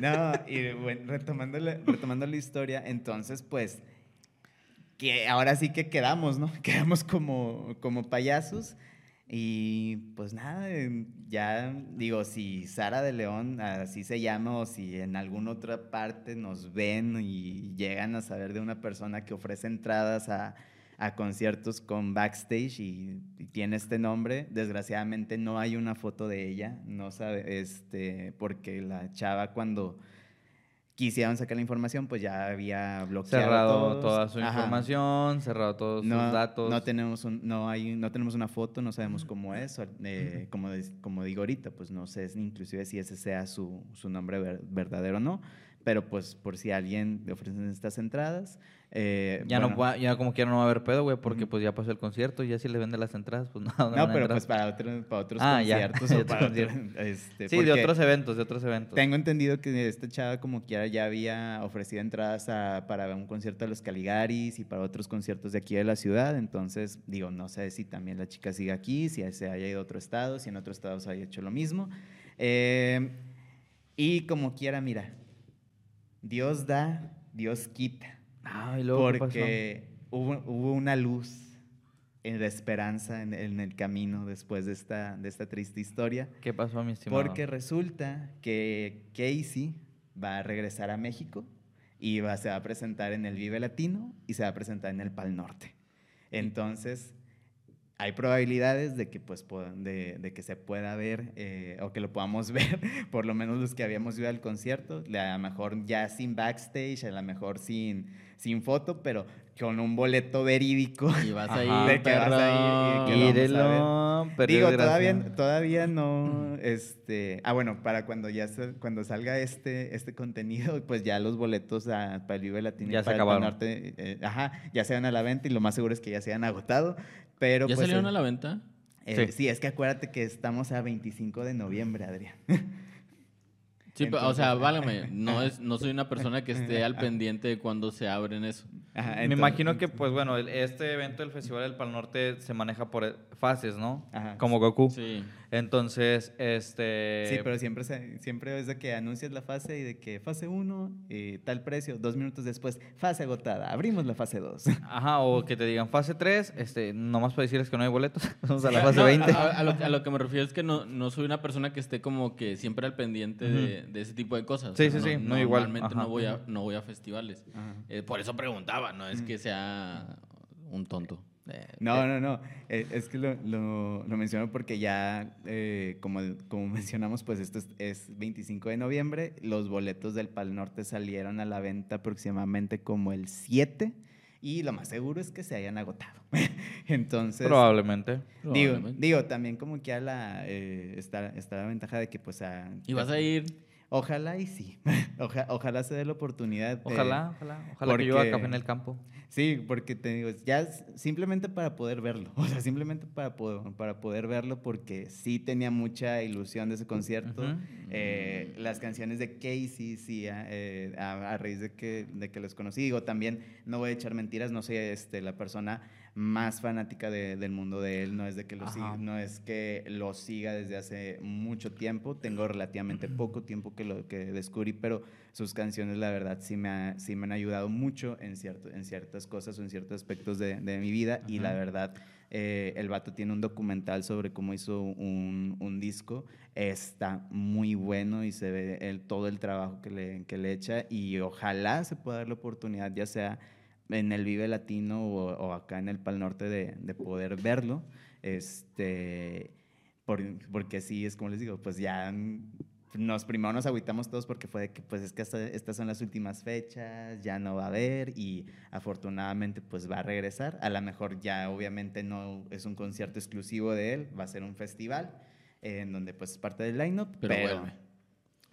No, y bueno, retomando la, retomando la historia, entonces, pues, que ahora sí que quedamos, ¿no? Quedamos como, como payasos. Y pues nada, eh, ya digo, si Sara de León, así se llama, o si en alguna otra parte nos ven y llegan a saber de una persona que ofrece entradas a, a conciertos con backstage y, y tiene este nombre, desgraciadamente no hay una foto de ella, no sabe, este, porque la chava cuando quisieron sacar la información, pues ya había bloqueado Cerrado todos. toda su Ajá. información, cerrado todos No, sus datos. no tenemos un- no hay no tenemos una foto, no sabemos cómo es, eh, como, como digo ahorita, pues no sé si- inclusive si ese sea su, su nombre ver- verdadero o no, pero pues por si a alguien le ofrecen estas entradas, eh, ya no bueno, va- ya como quiera no va a haber pedo, güey, porque pues ya pasó el concierto y ya si le venden las entradas, pues no. No, pero pues para, otro- para otros Ah, conciertos Ya o para otro- este, Sí, de otros eventos, de otros eventos. Tengo entendido que esta chava como quiera ya había ofrecido entradas a- para un concierto de los Caligaris y para otros conciertos de aquí de la ciudad, entonces digo, no sé si también la chica sigue aquí, si se haya ido a otro estado, si en otro estado se haya hecho lo mismo. Eh, y como quiera, mira, Dios da, Dios quita. Ay, luego, ¿qué pasó? Porque hubo, hubo una luz en la esperanza en, en el camino después de esta, de esta triste historia. ¿Qué pasó, mi estimado? Porque resulta que Casey va a regresar a México y va, se va a presentar en el Vive Latino y se va a presentar en el Pal Norte. Entonces, hay probabilidades de que, pues, de, de que se pueda ver eh, o que lo podamos ver, por lo menos los que habíamos ido al concierto, a lo mejor ya sin backstage, a lo mejor sin, sin foto, pero con un boleto verídico. Y vas Ajá. a De ir, que vas a ir y que vamos a Digo, todavía, todavía no, este, ah, bueno, para cuando ya se- cuando salga este, este contenido, pues ya los boletos a, para el Vive Latino y Ya se para acabaron. Pal Norte, eh, ajá, ya se van a la venta y lo más seguro es que ya se han agotado, pero ¿Ya pues, salieron eh, a la venta? eh, Sí. sí. es que acuérdate que estamos a 25 de noviembre, Adrián. Sí, pero, o sea, válgame, no, es, no soy una persona que esté al pendiente de cuando se abren eso. Ajá, Me imagino que, pues bueno, este evento del Festival del Pal Norte se maneja por e- fases, ¿no? Ajá. Como Goku. Sí. Entonces, este... Sí, pero siempre, se- siempre es de que anuncias la fase y de que fase 1, tal precio, dos minutos después, fase agotada, abrimos la fase 2. Ajá, o que te digan fase 3, este, nomás para decirles que no hay boletos. Vamos a la fase no, 20. A, a lo, a lo que me refiero es que no, no soy una persona que esté como que siempre al pendiente de, de ese tipo de cosas. O Sí, sea, sí, sí, no igual, Normalmente no voy, a, no voy a festivales. Eh, por eso preguntaba, no es que sea un tonto. Eh, No, no, no. Eh, Es que lo, lo, lo menciono porque ya, eh, como, como mencionamos, pues esto es, es 25 de noviembre. Los boletos del Pal Norte salieron a la venta aproximadamente como el 7. Y lo más seguro es que se hayan agotado. Entonces, Probablemente. digo, probablemente. digo, también como que a la, eh, está, está la ventaja de que pues a- y vas a ir. Ojalá y sí. Oja- ojalá se dé la oportunidad. de- Ojalá, ojalá, ojalá que yo porque- café en el campo. Sí, porque te digo, ya simplemente para poder verlo, o sea, simplemente para poder, para poder verlo porque sí tenía mucha ilusión de ese concierto. Eh, las canciones de Casey, sí, a, eh, a- a raíz de que, de que los conocí, digo, también no voy a echar mentiras, no soy este, la persona más fanática de- del mundo de él, no es de que lo siga, no es que lo siga desde hace mucho tiempo, tengo relativamente poco tiempo que lo que descubrí, pero sus canciones la verdad sí me, ha- sí me han ayudado mucho en, cierto, en ciertas cosas o en ciertos aspectos de, de mi vida y la verdad eh, el vato tiene un documental sobre cómo hizo un, un disco, está muy bueno y se ve el, todo el trabajo que le, que le echa y ojalá se pueda dar la oportunidad ya sea en el Vive Latino o, o acá en el Pal Norte de, de poder verlo. Este, por- porque sí, es como les digo, pues ya nos primero nos agüitamos todos porque fue de que pues es que hasta- estas son las últimas fechas, ya no va a haber y afortunadamente pues va a regresar. A lo mejor ya obviamente no es un concierto exclusivo de él, va a ser un festival eh, en donde pues es parte del lineup, Pero pero.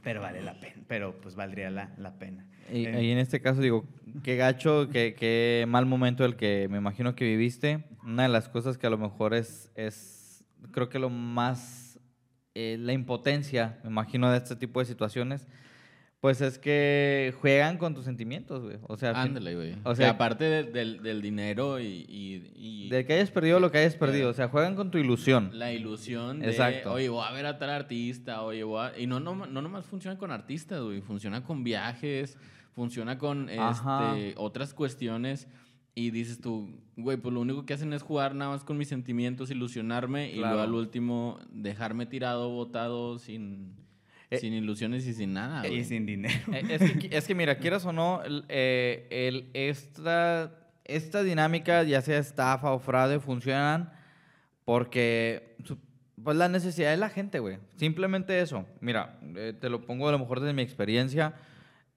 Pero vale la pena, pero pues valdría la, la pena. Y, Eh, y en este caso digo, qué gacho, qué, qué mal momento el que me imagino que viviste. Una de las cosas que a lo mejor es, es creo que lo más, eh, la impotencia, me imagino, de este tipo de situaciones, pues es que juegan con tus sentimientos, güey. O sea, Ándale, güey. o sea- aparte de- del, del dinero y, y- y de que hayas perdido lo que hayas perdido. O sea, juegan con tu ilusión. la ilusión de, Exacto. oye, voy a ver a tal artista, oye, voy a... Y no, no, no nomás funciona con artistas, güey. Funciona con viajes, funciona con este, otras cuestiones. Y dices tú, güey, pues lo único que hacen es jugar nada más con mis sentimientos, ilusionarme y luego al último dejarme tirado, botado, sin, Eh, sin ilusiones y sin nada, y sin dinero. Eh, es, que, es que mira, quieras o no, eh, el- esta, esta dinámica, ya sea estafa o fraude, funcionan porque pues la necesidad de la gente, güey. Simplemente eso. Mira, eh, te lo pongo a lo mejor desde mi experiencia.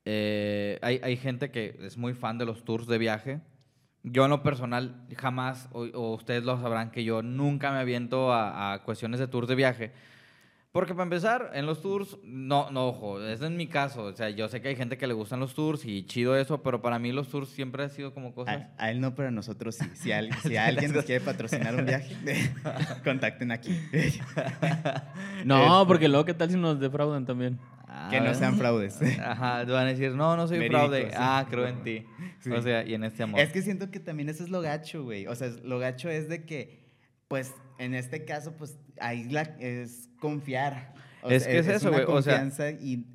eh, hay, hay gente que es muy fan de los tours de viaje. Yo en lo personal jamás, o, o ustedes lo sabrán, que yo nunca me aviento a, a cuestiones de tours de viaje. Porque para empezar, en los tours, no, no, ojo, ese es mi caso. O sea, yo sé que hay gente que le gustan los tours y chido eso, pero para mí los tours siempre ha sido como cosas... A, a él no, pero a nosotros sí. Si, al- si alguien nos quiere patrocinar un viaje, contacten aquí. No, porque luego, ¿qué tal si nos defraudan también? Ah, que no sean fraudes. Ajá, te van a decir, no, no soy Verídico, fraude. sí. Ah, creo en ti. Sí. O sea, y en este amor. Es que siento que también eso es lo gacho, güey. O sea, lo gacho es de que, pues, en este caso, pues, ahí la, es confiar. O Es sea, que es eso, una güey, o sea- confianza y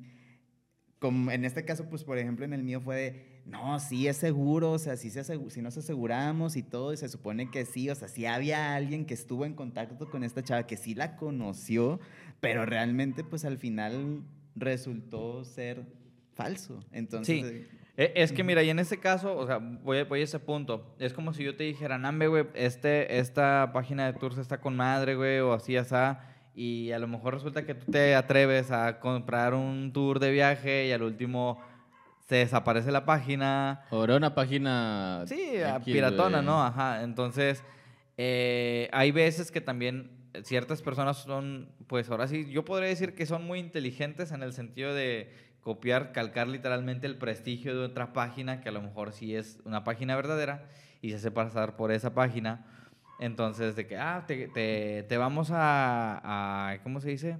como en este caso, pues, por ejemplo, en el mío fue de, no, sí es seguro, o sea, sí se si nos aseguramos y todo, y se supone que sí, o sea, sí había alguien que estuvo en contacto con esta chava, que sí la conoció, pero realmente, pues, al final resultó ser falso. Entonces, Sí. Eh, Es que mira, y en este caso, o sea, voy a, voy a ese punto. Es como si yo te dijera, Nambe, güey, este, esta página de tours está con madre, güey, o así, así. Y a lo mejor resulta que tú te atreves a comprar un tour de viaje y al último se desaparece la página. O era una página... Sí, a X, piratona. ¿no? Ajá. Entonces, eh, hay veces que también ciertas personas son, pues ahora sí, yo podría decir que son muy inteligentes en el sentido de copiar, calcar literalmente el prestigio de otra página, que a lo mejor sí es una página verdadera, y se hace pasar por esa página. Entonces, de que, ah, te, te- te vamos a, a- ¿cómo se dice?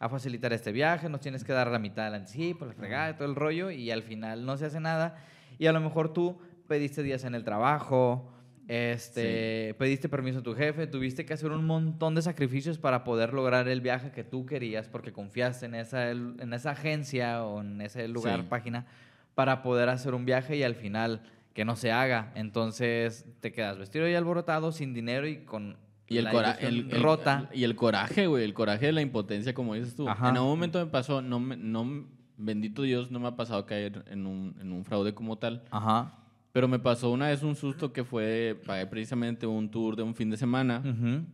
A facilitar este viaje, nos tienes que dar la mitad del anticipo, la fregada, todo el rollo, y al final no se hace nada. Y a lo mejor tú pediste días en el trabajo, este, pediste permiso a tu jefe, tuviste que hacer un montón de sacrificios para poder lograr el viaje que tú querías porque confiaste en esa, en esa agencia o en ese lugar, Sí. página, para poder hacer un viaje y al final que no se haga. Entonces te quedas vestido y alborotado, sin dinero y con Y el, la cora- ilusión el- el- rota. y el coraje, güey. El coraje de la impotencia, como dices tú. Ajá. En algún momento me pasó, no, no, bendito Dios, no me ha pasado caer en un, en un fraude como tal. Ajá. Pero me pasó una vez un susto que fue, pagué precisamente un tour de un fin de semana. Ujú.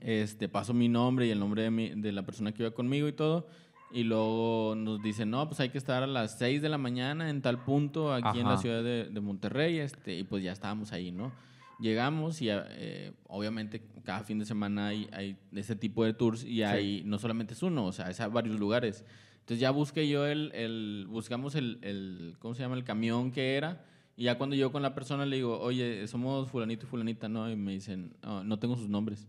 Este, paso mi nombre y el nombre de, mi- de la persona que iba conmigo y todo. Y luego nos dicen, no, pues hay que estar a las 6 de la mañana en tal punto aquí en la Ajá. ciudad de, de Monterrey. Este, y pues ya estábamos ahí, ¿no? Llegamos y eh, obviamente cada fin de semana hay, hay ese tipo de tours y hay, no solamente es uno, o sea, es a varios lugares. Entonces ya busqué yo el, el buscamos el, el, ¿cómo se llama? El camión que era. Y ya cuando yo con la persona le digo, oye, somos fulanito y fulanita, ¿no? Y me dicen, "Ah, no tengo sus nombres.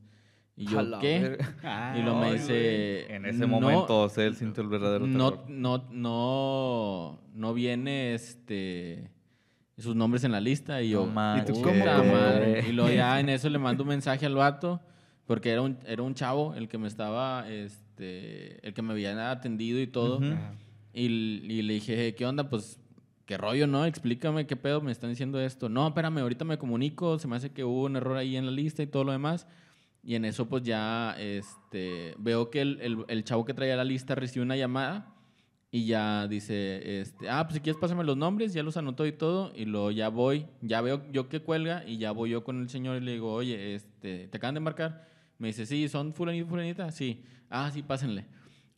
Y yo, la ¿qué? verga. Y luego me dice... En ese "No, momento se sintió el verdadero no, terror. no, no, no viene este sus nombres en la lista y yo, No. ¿Y tú "Puta cómo, cómo, madre". Y luego ya en eso le mando un mensaje al vato porque era un, era un chavo el que me estaba, este, el que me había atendido y todo. Ujú. Y, y le dije, ¿qué onda? Pues, ¿qué rollo, no? Explícame qué pedo me están diciendo esto. No, espérame, ahorita me comunico, se me hace que hubo un error ahí en la lista y todo lo demás. Y en eso, pues ya este, veo que el, el- el chavo que traía la lista recibe una llamada y ya dice, este, ah, pues si quieres pásame los nombres, ya los anotó y todo. Y luego ya voy, ya veo yo que cuelga y ya voy yo con el señor y le digo, oye, este, ¿te acaban de marcar? Me dice, sí, ¿son fulanito, fulanita? Sí. Ah, sí, pásenle.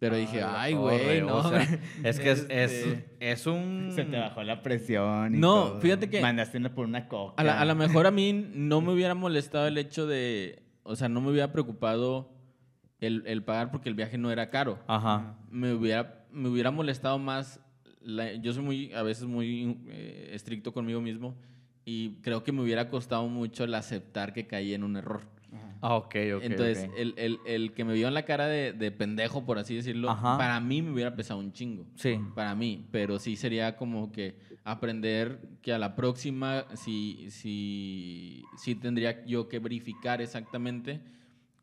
Pero dije, la ay, güey, o no. sea, es que es, es, Este, es un... Se te bajó la presión. y No, todo. fíjate que- Mandaste una por una coca. A la- a lo mejor a mí no me hubiera molestado el hecho de, o sea, no me hubiera preocupado el, el pagar porque el viaje no era caro. Ajá. Me hubiera, me hubiera molestado más, la- yo soy muy, a veces muy eh, estricto conmigo mismo y creo que me hubiera costado mucho el aceptar que caí en un error. Ah, ok, ok. Entonces. El, el- el que me vio en la cara de, de pendejo, por así decirlo, Ajá. para mí me hubiera pesado un chingo Sí. para mí, pero sí sería como que aprender que a la próxima sí, sí, sí tendría yo que verificar exactamente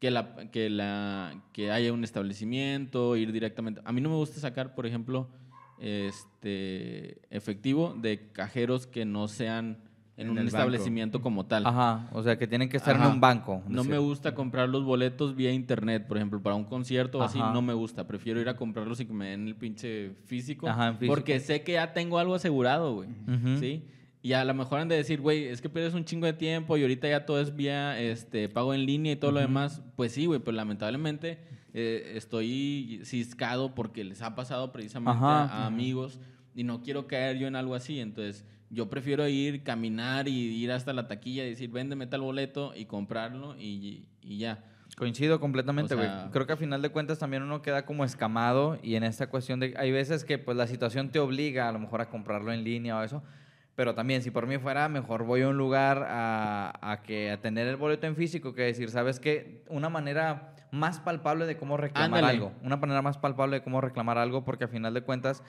que, la, que, la, que haya un establecimiento, ir directamente. A mí no me gusta sacar, por ejemplo, este efectivo de cajeros que no sean en, En un el banco. establecimiento como tal. Ajá, o sea, que tienen que estar Ajá. en un banco. No me gusta comprar los boletos vía internet, por ejemplo, para un concierto o así, no me gusta. Prefiero ir a comprarlos y que me den el pinche físico. Ajá, en físico. Porque sé que ya tengo algo asegurado, güey. Ujú. ¿Sí? Y a lo mejor han de decir, güey, es que pierdes un chingo de tiempo y ahorita ya todo es vía este, pago en línea y todo lo demás. Pues sí, güey, pero lamentablemente eh, estoy ciscado porque les ha pasado precisamente Ajá. a, a amigos y no quiero caer yo en algo así. Entonces, yo prefiero ir, caminar y ir hasta la taquilla y decir, véndeme tal boleto y comprarlo y, y ya. Coincido completamente, O güey. sea- Creo que a final de cuentas también uno queda como escamado y en esta cuestión de... Hay veces que pues la situación te obliga a lo mejor a comprarlo en línea o eso, pero también si por mí fuera, mejor voy a un lugar a, a que a tener el boleto en físico que decir, ¿sabes qué? Una manera más palpable de cómo reclamar Ándale. algo. Una manera más palpable de cómo reclamar algo porque a final de cuentas...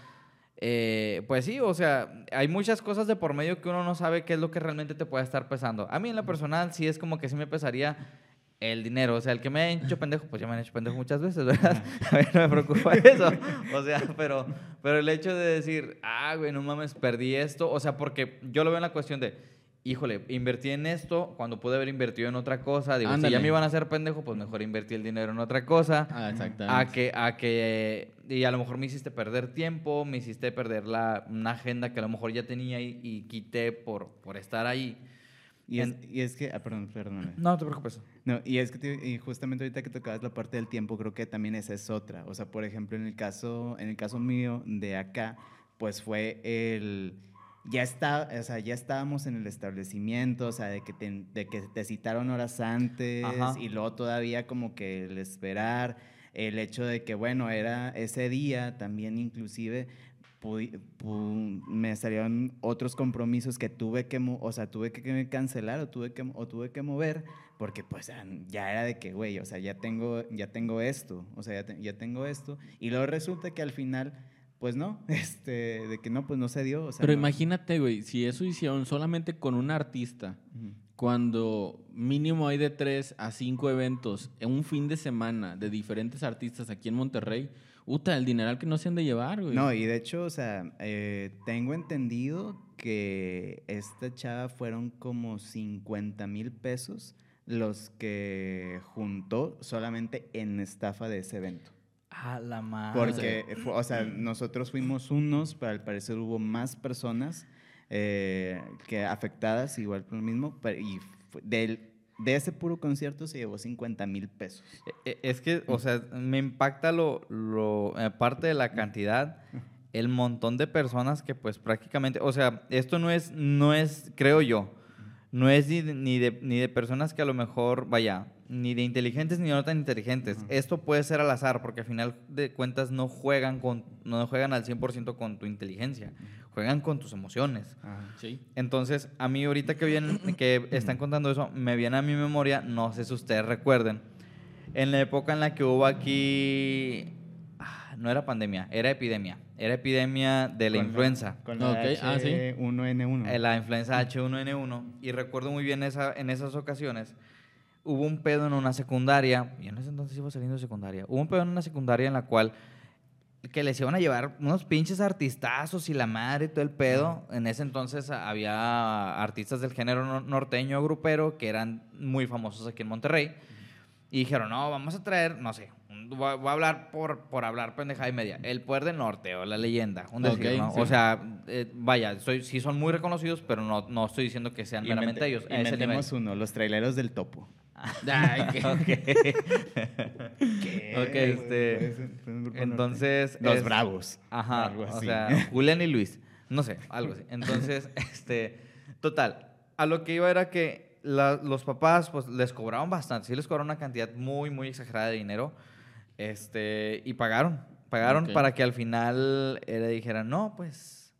eh, pues sí, o sea, hay muchas cosas de por medio que uno no sabe qué es lo que realmente te puede estar pesando. A mí en lo personal sí es como que sí me pesaría el dinero. O sea, el que me ha hecho pendejo, pues ya me han hecho pendejo muchas veces, ¿verdad? A mí no me preocupa eso. O sea, pero, pero el hecho de decir, ah, güey, no mames, perdí esto. O sea, porque yo lo veo en la cuestión de, híjole, invertí en esto cuando pude haber invertido en otra cosa. Digo, si Ándale. ya me iban a hacer pendejo, pues mejor invertí el dinero en otra cosa. Ah, A exactamente. que, a que, y a lo mejor me hiciste perder tiempo, me hiciste perder la, una agenda que a lo mejor ya tenía y, y quité por, por estar ahí. Y es, En- y es que, ah, perdón, perdóname. No te preocupes. No, y es que te- y justamente ahorita que tocabas la parte del tiempo, creo que también esa es otra. O sea, por ejemplo, en el caso, en el caso mío de acá, pues fue el ya está, o sea, ya estábamos en el establecimiento, o sea, de que te, de que te citaron horas antes Ajá. y luego todavía como que el esperar, el hecho de que bueno, era ese día también inclusive me salieron otros compromisos que tuve que, o sea, tuve que, cancelar o tuve que, o tuve que mover porque pues ya- ya era de que, güey, o sea, ya tengo, ya tengo esto, o sea, ya, te- ya tengo esto. Y luego resulta que al final, pues no, este, de que no, pues no se dio. O sea, Pero no. imagínate, güey, si eso hicieron solamente con un artista, cuando mínimo hay de tres a cinco eventos en un fin de semana de diferentes artistas aquí en Monterrey, puta, el dineral que no se han de llevar, güey. No, y de hecho, o sea, eh, tengo entendido que esta chava fueron como 50 mil pesos los que juntó solamente en estafa de ese evento. A la madre. Porque, o sea, nosotros fuimos unos, pero al parecer hubo más personas eh, que afectadas, igual por lo mismo, pero- y del- de ese puro concierto se llevó 50 mil pesos. E- Es que, o sea, me impacta lo, lo aparte de la cantidad, el montón de personas que pues prácticamente, o sea, esto no es, no es, creo yo, no es ni de, ni de, ni de personas que a lo mejor, vaya, ni de inteligentes ni no tan inteligentes. Esto puede ser al azar, porque al final de cuentas no juegan, con, no juegan al 100% con tu inteligencia, juegan con tus emociones. Sí. Entonces, a mí ahorita que, vienen, que están contando eso, me viene a mi memoria, no sé si ustedes recuerden, en la época en la que hubo aquí, ah, no era pandemia, era epidemia, era epidemia de la Con influenza, Con la Ok, ah, sí. H1N1. eh, la influenza H1N1, y recuerdo muy bien esa, en esas ocasiones, hubo un pedo en una secundaria, y en ese entonces iba saliendo de secundaria, hubo un pedo en una secundaria en la cual que les iban a llevar unos pinches artistazos y la madre y todo el pedo. En ese entonces había artistas del género no- norteño grupero que eran muy famosos aquí en Monterrey. Y dijeron, no, vamos a traer, no sé, voy a, voy a hablar por, por hablar pendejada y media. El poder del norte o la leyenda. Un decir, Ok, ¿no? sí. O sea, eh, vaya, soy, sí son muy reconocidos, pero no, no estoy diciendo que sean meramente Invente- ellos. ese nivel. Inventemos uno, los traileros del topo. Ay, qué- Ok, este, entonces... Los es- bravos. Ajá, algo o así. sea, Julián y Luis, no sé, algo así. Entonces, este, total, a lo que iba era que la- los papás, pues, les cobraban bastante, sí les cobraron una cantidad muy, muy exagerada de dinero, este, y pagaron, pagaron para que al final eh, le dijeran, no, pues,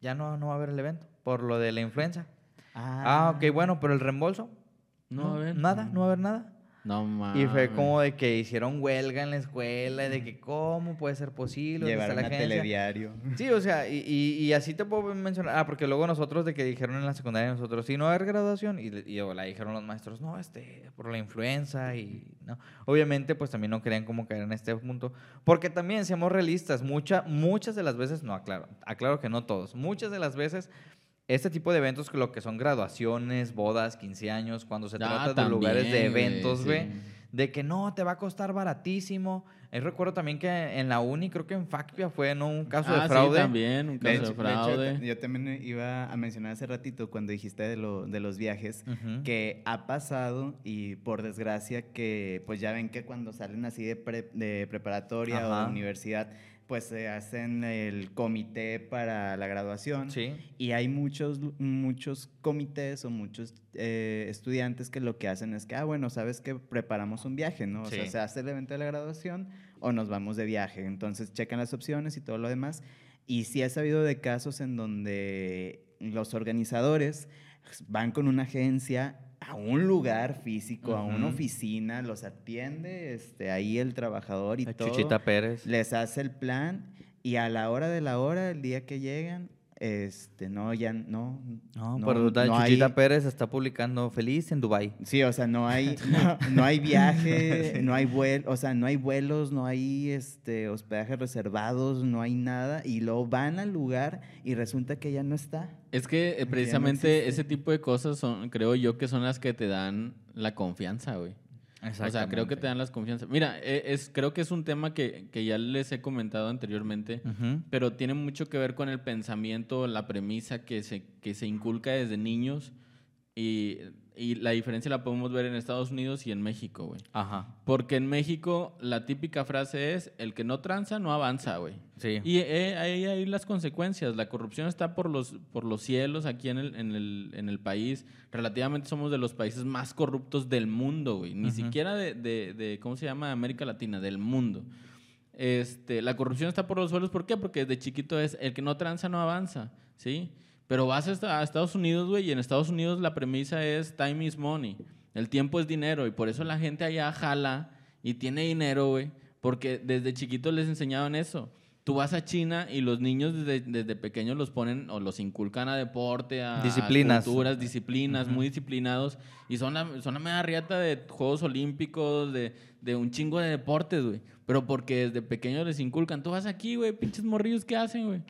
ya no, no va a haber el evento, por lo de la influenza. Ah, ok, bueno, pero el reembolso, No va a haber. nada, no va a haber nada. No mames. Y fue como de que hicieron huelga en la escuela, de que cómo puede ser posible, ¿Dónde está Llevaron la a telediario. Sí, o sea, y, y, y así te puedo mencionar. Ah, porque luego nosotros, de que dijeron en la secundaria, nosotros, sí, no haber graduación. Y, y luego la dijeron los maestros, no, este, por la influenza. Y, ¿no? Obviamente, pues también no querían como caer en este punto. Porque también, seamos realistas, mucha, muchas de las veces, no, aclaro, aclaro que no todos, muchas de las veces. Este tipo de eventos, lo que son graduaciones, bodas, 15 años, cuando se Ah, trata de lugares de eventos, güey, sí. de que no, te va a costar baratísimo. Eh, recuerdo también que en la uni, creo que en FACPIA fue ¿no? un caso ah, de fraude. Sí, también, un caso de, hecho- de hecho, fraude. yo también iba a mencionar hace ratito cuando dijiste de, lo, de los viajes que ha pasado y por desgracia que pues ya ven que cuando salen así de, pre- de preparatoria o de universidad pues se hacen el comité para la graduación. Sí. Y hay muchos, muchos comités o muchos eh, estudiantes que lo que hacen es que, ah, bueno, sabes que preparamos un viaje, ¿no? O sea, se hace el evento de la graduación o nos vamos de viaje. Entonces checan las opciones y todo lo demás. Y sí he sabido de casos en donde los organizadores van con una agencia a un lugar físico, a una oficina, los atiende este, ahí el trabajador y La todo Chuchita Pérez. les hace el plan y a la hora de la hora, el día que llegan, este, no, ya no. No, resulta, no Chuchita hay- Pérez está publicando feliz en Dubai. Sí, o sea, no hay, no, no hay viaje, no hay vuelo, o sea, no hay vuelos, no hay este, hospedajes reservados, no hay nada, y luego van al lugar y resulta que ya no está. Es que eh, precisamente ese tipo de cosas son, creo yo, que son las que te dan la confianza, güey. O sea, creo que te dan las confianzas. Mira, eh, es, creo que es un tema que, que ya les he comentado anteriormente, pero tiene mucho que ver con el pensamiento, la premisa que se, que se inculca desde niños y, y la diferencia la podemos ver en Estados Unidos y en México, güey. Ajá. Porque en México la típica frase es, el que no tranza no avanza, güey. Sí. Y eh, ahí hay las consecuencias. La corrupción está por los, por los cielos aquí en el, en, el, en el país. Relativamente somos de los países más corruptos del mundo, güey. Ni siquiera de, de, de, ¿cómo se llama? América Latina, del mundo. Este, la corrupción está por los suelos. ¿Por qué? Porque desde chiquito es el que no tranza no avanza, ¿sí? Pero vas a a Estados Unidos, güey, y en Estados Unidos la premisa es time is money. El tiempo es dinero y por eso la gente allá jala y tiene dinero, güey, porque desde chiquitos les enseñaban eso. Tú vas a China y los niños desde, desde pequeños los ponen o los inculcan a deporte, a Disciplinas. culturas, disciplinas, muy disciplinados. Y son la, son la media riata de Juegos Olímpicos, de, de un chingo de deportes, güey. Pero porque desde pequeños les inculcan. Tú vas aquí, güey, pinches morrillos, ¿qué hacen, güey?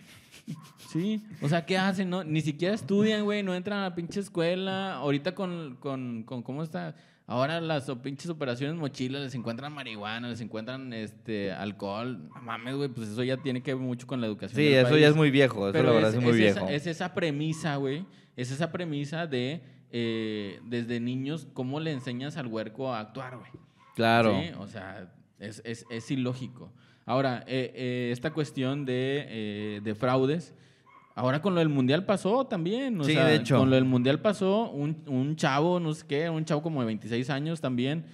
Sí, o sea, ¿qué hacen? No? Ni siquiera estudian, güey, no entran a la pinche escuela. Ahorita con, con, con ¿cómo está? Ahora las pinches operaciones mochilas les encuentran marihuana, les encuentran este alcohol. No mames, güey, pues eso ya tiene que ver mucho con la educación. Sí, del eso país. ya es muy viejo. Eso Pero la verdad es, muy es viejo. Esa, es esa premisa, güey. Es esa premisa de eh, desde niños cómo le enseñas al huerco a actuar, güey. Claro. Sí, o sea, es, es- es ilógico. Ahora, eh, eh, esta cuestión de, eh, de fraudes, ahora con lo del mundial pasó también. O Sí, sea, de hecho. Con lo del mundial pasó un, un chavo, no sé qué, un chavo como de 26 años también,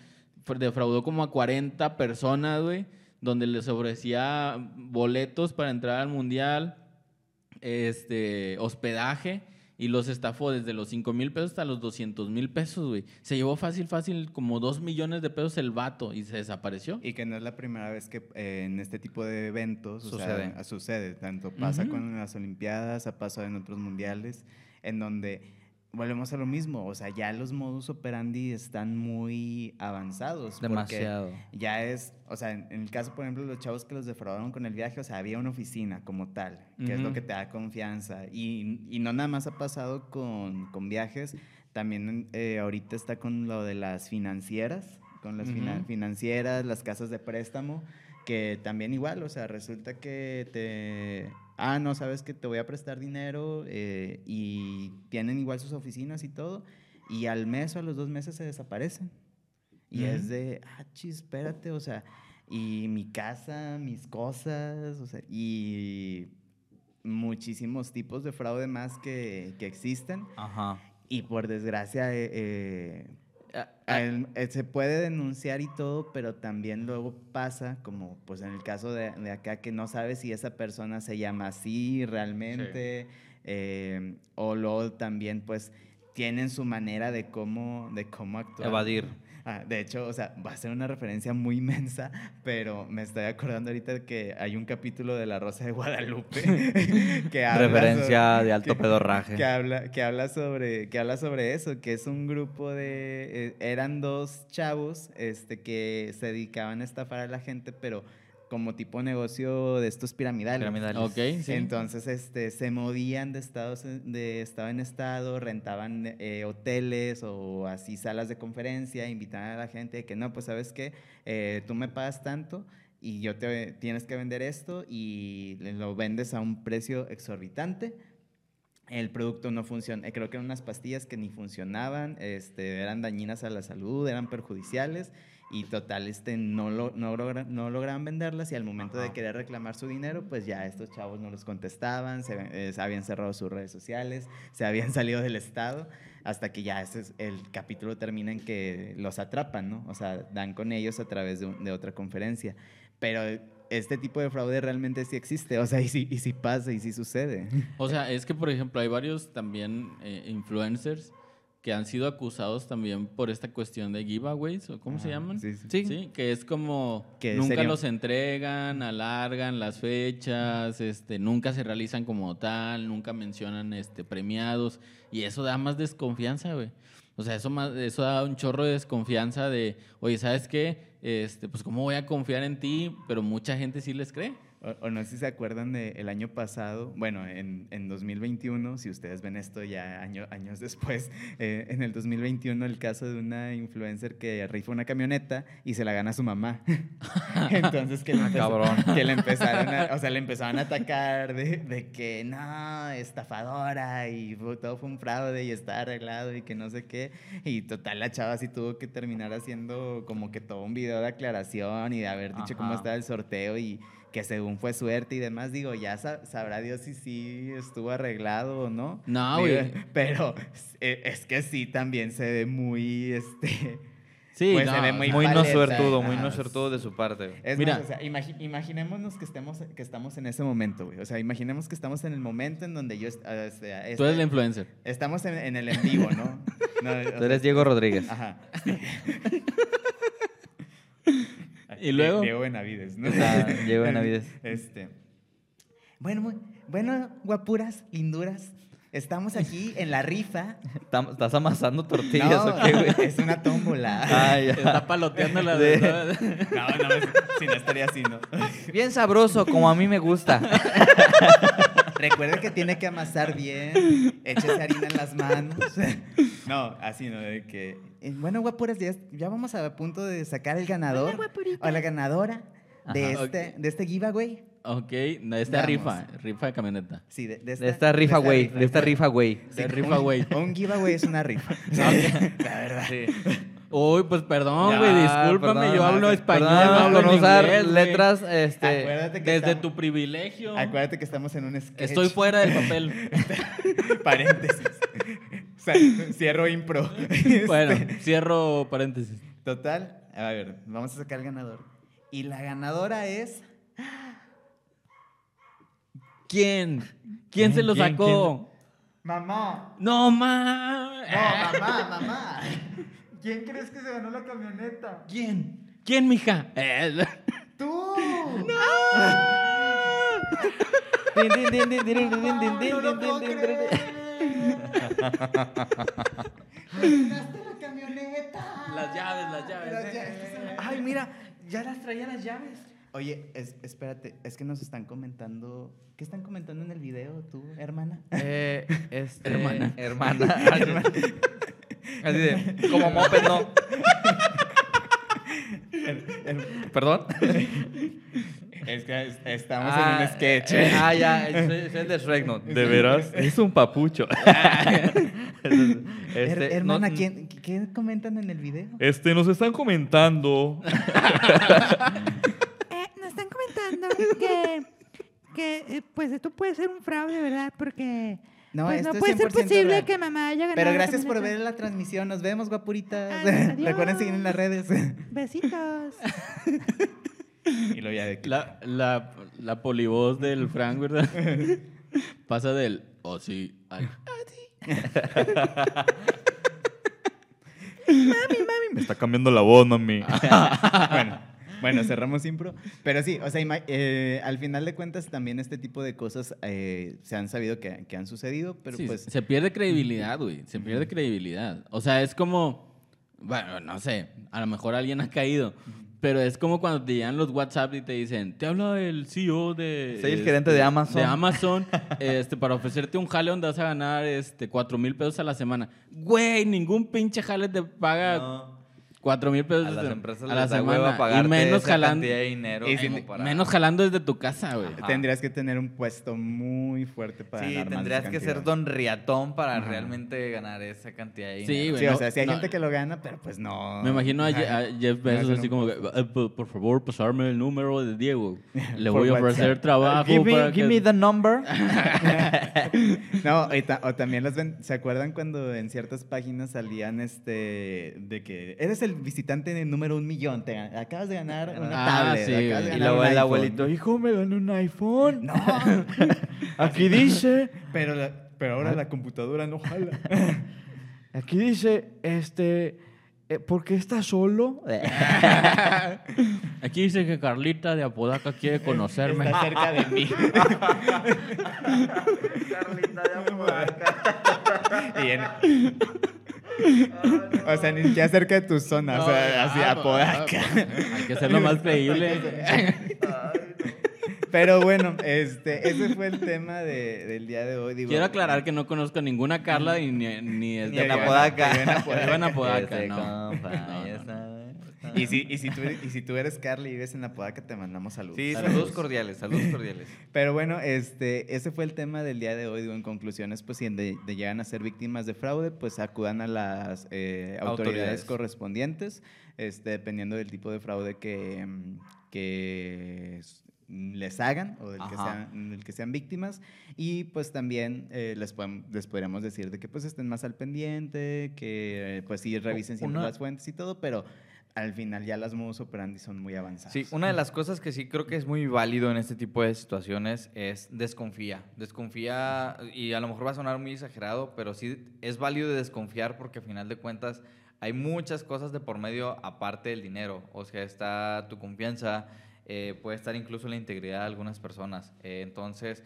defraudó como a 40 personas, güey, donde les ofrecía boletos para entrar al mundial, este, hospedaje. Y los estafó desde los 5 mil pesos hasta los 200 mil pesos, güey. Se llevó fácil, fácil, como 2 millones de pesos el vato y se desapareció. Y que no es la primera vez que eh, en este tipo de eventos o sea, Sucede. sucede. Tanto pasa con las Olimpiadas, ha pasado en otros mundiales, en donde volvemos a lo mismo. O sea, ya los modus operandi están muy avanzados. Demasiado. Ya es, o sea, en, en el caso, por ejemplo, de los chavos que los defraudaron con el viaje, o sea, había una oficina como tal, que es lo que te da confianza. Y, y no nada más ha pasado con, con viajes, también eh, ahorita está con lo de las financieras, con las fina- Ujú. financieras, las casas de préstamo, que también igual, o sea, resulta que te... Ah, no, sabes que te voy a prestar dinero eh, y tienen igual sus oficinas y todo, y al mes o a los dos meses se desaparecen. Y es de, ah, chis, espérate, o sea, y mi casa, mis cosas, o sea, y muchísimos tipos de fraude más que, que existen. Ajá. Y por desgracia, eh, eh, Eh, se puede denunciar y todo, pero también luego pasa, como pues en el caso de, de acá, que no sabes si esa persona se llama así realmente, eh, o luego también pues tienen su manera de cómo, de cómo actuar. Evadir. Ah, de hecho, o sea, va a ser una referencia muy inmensa, pero me estoy acordando ahorita de que hay un capítulo de La Rosa de Guadalupe que habla Referencia sobre- de alto que- pedorraje. que habla, que habla sobre, que habla sobre eso, que es un grupo de, eh, eran dos chavos, este, que se dedicaban a estafar a la gente, pero como tipo negocio de estos piramidales. Piramidales. Ok, sí. Entonces, este, se movían de, estados, de estado en estado, rentaban eh, hoteles o así salas de conferencia, invitaban a la gente de que no, pues sabes qué, Eh, tú me pagas tanto y yo te tienes que vender esto y lo vendes a un precio exorbitante. El producto no funciona, eh, creo que eran unas pastillas que ni funcionaban, este, eran dañinas a la salud, eran perjudiciales Y total, este, no, lo, no, logra- no lograban venderlas y al momento de Ajá. querer reclamar su dinero, pues ya estos chavos no los contestaban, se, eh, se habían cerrado sus redes sociales, se habían salido del estado, hasta que ya este es- el capítulo termina en que los atrapan, ¿no? O sea, dan con ellos a través de, un- de otra conferencia. Pero este tipo de fraude realmente sí existe, o sea, y sí, y sí pasa y sí sucede. O sea, es que, por ejemplo, hay varios también eh, influencers que han sido acusados también por esta cuestión de giveaways, o ¿cómo se Ajá, llaman? sí, sí. Sí. que es como Que nunca los entregan, alargan las fechas, este, nunca se realizan como tal, nunca mencionan este, premiados, y eso da más desconfianza, güey. O sea, eso, más, eso da un chorro de desconfianza de, oye, ¿sabes qué? Este, pues, ¿cómo voy a confiar en ti? Pero mucha gente sí les cree. O, o no sé si se acuerdan del año pasado, bueno, en, en 2021, si ustedes ven esto ya año- años después, eh, en el 2021 el caso de una influencer que rifa una camioneta y se la gana su mamá. Entonces que le, Ah, empezó- que le empezaron a, o sea, le empezaron a atacar de, de que no, estafadora y todo fue un fraude y está arreglado y que no sé qué. Y total, la chava sí tuvo que terminar haciendo como que todo un video de aclaración y de haber dicho cómo Ajá. estaba el sorteo y que según fue suerte y demás, digo, ya sa- sabrá Dios si sí estuvo arreglado o no. No, güey. Pero eh, es que sí, también se ve muy, este... Sí, Pues no, se ve muy Muy no suertudo, muy no suertudo de su parte. güey. Es Mira. más, o sea, imagi- imaginémonos que, estemos, que estamos en ese momento, güey. O sea, imaginemos que estamos en el momento en donde yo... ah, o sea, Tú este- eres la influencer. Estamos en, en el en vivo, ¿no? No, o Tú sea, eres Diego Rodríguez. Ajá. ¿Y luego? Diego Benavides, ¿no? Ah, Diego Benavides. Este. Bueno, bueno, guapuras, linduras. Estamos aquí en la rifa. ¿Estás amasando tortillas No, o qué, güey? es una tómbola. Ah. Está paloteando la De- No, no, si no estaría así, ¿no? Bien sabroso, como a mí me gusta. Recuerda que tiene que amasar bien, échese harina en las manos. No, así, ¿no? De que, eh, bueno, guapuras, ya, ya vamos a punto de sacar el ganador o la ganadora de Ajá. este, de este giveaway. Ok, de esta Vamos. rifa, rifa de camioneta. Sí, de, De esta rifa, güey. De esta rifa, güey. De Sí, rifa, un- güey. Un giveaway es una rifa. La verdad. Uy, pues perdón, güey, discúlpame, perdón, yo hablo español, Perdón, no hablo no usar inglés, letras, este... Acuérdate que Desde estamos- tu privilegio. Acuérdate que estamos en un sketch. Estoy fuera del papel. Paréntesis. O sea, cierro impro. bueno, Este, cierro paréntesis. Total, a ver, vamos a sacar el ganador. Y la ganadora es. ¿Quién? ¿Quién se lo ¿Quién? sacó? Mamá. No, ma. No, mamá, mamá. ¿Quién crees que se ganó la camioneta? ¿Quién? ¿Quién, mija? Él. ¡Tú! ¡No! no, la camioneta. Las llaves, las llaves. Las llaves. Ay, mira, ya las traía las llaves. Oye, es- espérate, es que nos están comentando. ¿Qué están comentando en el video, tú, hermana? Eh, este, Hermana. Hermana. Así de, como moped, no. ¿Perdón? Es que es- estamos Ah, en un sketch. eh, ah, ya, es, es el de Shrek, ¿no? ¿De veras? Es un papucho. Her- Este, hermana, no- ¿quién, ¿qué comentan en el video? Este, nos están comentando. Eh, nos están comentando que, que eh, pues esto puede ser un fraude, ¿verdad? Porque No, pues, esto no es puede ser 100% posible real. que mamá haya ganado. Pero la gracias por ver la transmisión. Nos vemos, guapuritas. Recuerden seguir en las redes. Besitos. y lo ya de que- La, la, la polivoz del Frank, ¿verdad? Pasa del oh sí al Me está cambiando la voz, mami. bueno, bueno, cerramos impro. Pero sí, o sea, eh, al final de cuentas también este tipo de cosas eh, se han sabido que, que han sucedido, pero Sí, pues... se pierde credibilidad, güey. Se pierde credibilidad. O sea, es como, bueno, no sé, a lo mejor alguien ha caído, pero es como cuando te llegan los WhatsApp y te dicen, te habla el CEO de... Soy el este, gerente de Amazon. De Amazon, este, para ofrecerte un jale donde vas a ganar este, 4 mil pesos a la semana. Güey, ningún pinche jale te paga Cuatro mil pesos A las de- empresas a la les da hueva semana. Y menos esa jalando, cantidad de dinero Y para- menos jalando desde tu casa, güey. Ajá. Tendrías que tener un puesto muy fuerte para Sí, ganar de tendrías que ser don Riatón para Ajá. realmente ganar esa cantidad de Sí, dinero. güey. Sí, o no, sea, sí hay no. gente que lo gana, pero pues no. Me imagino a, Je- Ajá. a Jeff Bezos así como, que. "Eh, por, favor, pasarme el número de Diego. Le voy a ofrecer trabajo give me, para give que- me the number. No, y ta- o también las ven, ¿se acuerdan cuando en ciertas páginas salían este de que eres el visitante número un millón, te acabas de ganar una Ah, tablet, sí, acabas de güey. y luego el iPhone". abuelito, hijo, me gané un iPhone. No, Aquí dice, pero, la- pero ahora la computadora no jala. aquí dice, este, eh, ¿por qué estás solo? Aquí dice que Carlita de Apodaca quiere conocerme. Está cerca de mí. Carlita de Y en- o sea, ni siquiera cerca de tu zona, o sea, así ah, Apodaca. Hay que hacerlo más creíble. Pero bueno, este, ese fue el tema de- del día de hoy. digo, Quiero aclarar que no conozco a ninguna Carla y ni, ni es Ni de Apodaca. Apodaca. Apodaca. Apodaca, no. compa, No, no. Y si, y, si tú, y si tú eres Carly y vives en Apodaca, te mandamos saludos. Sí, Saludos. saludos cordiales, saludos cordiales. Pero bueno, este, ese fue el tema del día de hoy. Digo, en conclusiones, pues si de, de llegan a ser víctimas de fraude, pues acudan a las eh, autoridades, Autoridades. correspondientes, este, dependiendo del tipo de fraude que, que les hagan o del que, sean, del que sean víctimas. Y pues también eh, les, podem- les podríamos decir de que pues estén más al pendiente, que eh, pues sí revisen siempre una- las fuentes y todo, pero al final ya las modus operandi son muy avanzadas. Sí, una de las cosas que sí creo que es muy válido en este tipo de situaciones es desconfía. Desconfía, y a lo mejor va a sonar muy exagerado, pero sí es válido de desconfiar porque a final de cuentas hay muchas cosas de por medio aparte del dinero. O sea, está tu confianza, eh, puede estar incluso la integridad de algunas personas. Eh, entonces,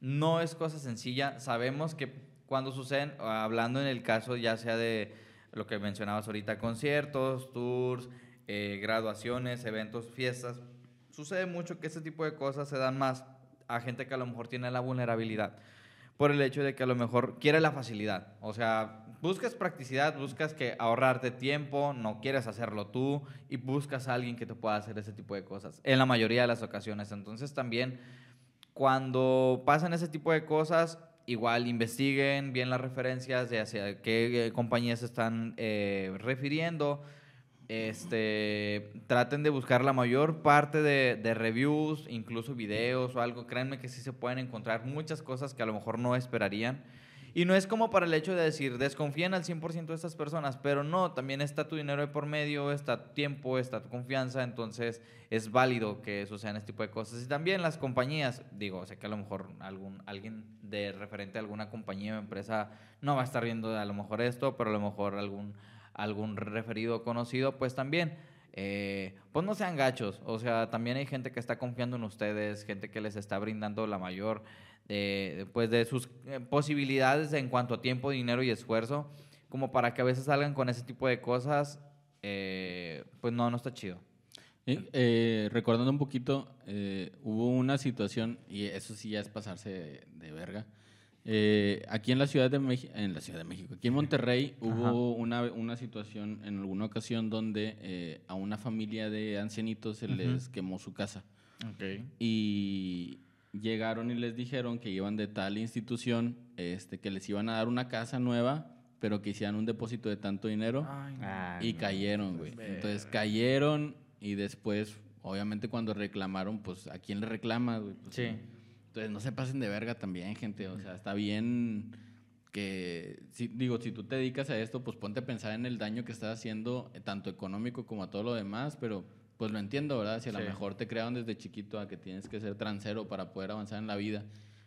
no es cosa sencilla. Sabemos que cuando suceden, hablando en el caso ya sea de lo que mencionabas ahorita, conciertos, tours, eh, graduaciones, eventos, fiestas, sucede mucho que ese tipo de cosas se dan más a gente que a lo mejor tiene la vulnerabilidad por el hecho de que a lo mejor quiere la facilidad. O sea, buscas practicidad, buscas que ahorrarte tiempo, no quieres hacerlo tú y buscas a alguien que te pueda hacer ese tipo de cosas. En la mayoría de las ocasiones. Entonces también cuando pasan ese tipo de cosas, igual investiguen bien las referencias de hacia qué eh, compañías están eh, refiriendo. Este, traten de buscar la mayor parte de, de reviews, incluso videos o algo. Créanme que sí se pueden encontrar muchas cosas que a lo mejor no esperarían. Y no es como para el hecho de decir, desconfíen al 100% de estas personas, pero no, también está tu dinero de por medio, está tu tiempo, está tu confianza, entonces es válido que sucedan este tipo de cosas. Y también las compañías, digo, sé que a lo mejor algún, alguien de referente a alguna compañía o empresa no va a estar viendo a lo mejor esto, pero a lo mejor algún, algún referido conocido, pues también. eh, pues no sean gachos, o sea, también hay gente que está confiando en ustedes, gente que les está brindando la mayor de, pues de sus eh, posibilidades en cuanto a tiempo, dinero y esfuerzo, como para que a veces salgan con ese tipo de cosas, eh, pues no, no está chido. Eh, recordando un poquito, eh, hubo una situación, y eso sí ya es pasarse de, de verga. Eh, aquí en la Ciudad de México, en la Ciudad de México, aquí en Monterrey hubo una, una situación en alguna ocasión donde eh, a una familia de ancianitos se les quemó su casa. Y llegaron y les dijeron que iban de tal institución, este, que les iban a dar una casa nueva, pero que hicieran un depósito de tanto dinero. Ah, Y no. cayeron, güey. Entonces cayeron y después, obviamente cuando reclamaron, pues ¿a quién le reclamas, güey? Pues, Sí. Entonces no se pasen de verga también, gente. O sea, está bien que, si, digo, si tú te dedicas a esto, pues ponte a pensar en el daño que estás haciendo, eh, tanto económico como a todo lo demás, pero pues lo entiendo, ¿verdad? Si a lo mejor te crearon desde chiquito a que tienes que ser transero para poder avanzar en la vida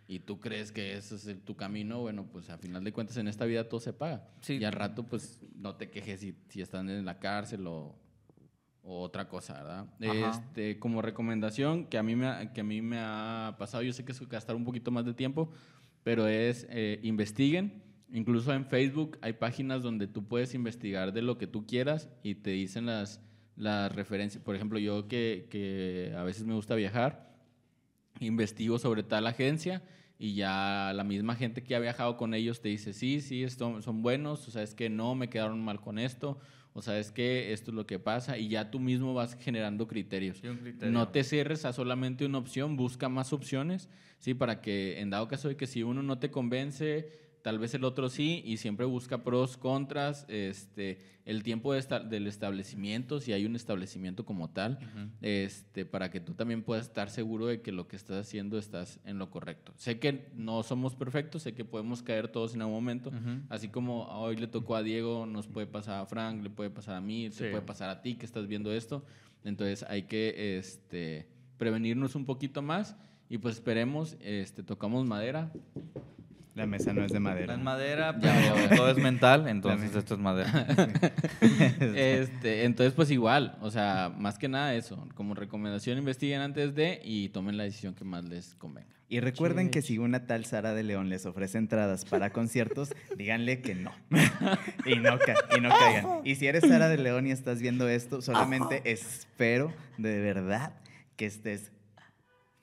y tú crees que ese es el- tu camino, bueno, pues a final de cuentas en esta vida todo se paga. Sí. Y al rato, pues no te quejes si, si están en la cárcel o, o otra cosa, ¿verdad? Ajá. Este, como recomendación que a, mí me, ha- que a mí me ha pasado, yo sé que es gastar un poquito más de tiempo, pero es eh, investiguen. Incluso en Facebook hay páginas donde tú puedes investigar de lo que tú quieras y te dicen las, las referencias. Por ejemplo, yo que, que a veces me gusta viajar, investigo sobre tal agencia y ya la misma gente que ha viajado con ellos te dice, sí, sí, esto- son buenos, o sea, es que no, me quedaron mal con esto, o sabes que esto es lo que pasa y ya tú mismo vas generando criterios. Sí, criterio. No te cierres a solamente una opción, busca más opciones, ¿sí? Para que en dado caso de que si uno no te convence, tal vez el otro sí, y siempre busca pros, contras, este, el tiempo de esta- del establecimiento, si hay un establecimiento como tal, este, para que tú también puedas estar seguro de que lo que estás haciendo estás en lo correcto. Sé que no somos perfectos, sé que podemos caer todos en algún momento, así como hoy le tocó a Diego, nos puede pasar a Frank, le puede pasar a mí, Sí. te puede pasar a ti que estás viendo esto. Entonces hay que este, prevenirnos un poquito más y pues esperemos, este, tocamos madera. La mesa no es de madera. Madera, pero ya, ya. todo es mental, entonces esto es madera. Este, entonces, pues igual, o sea, más que nada eso, como recomendación investiguen antes de y tomen la decisión que más les convenga. Y recuerden que si una tal Sara de León les ofrece entradas para conciertos, díganle que no. y, no ca- y no caigan. Y si eres Sara de León y estás viendo esto, solamente espero de verdad que estés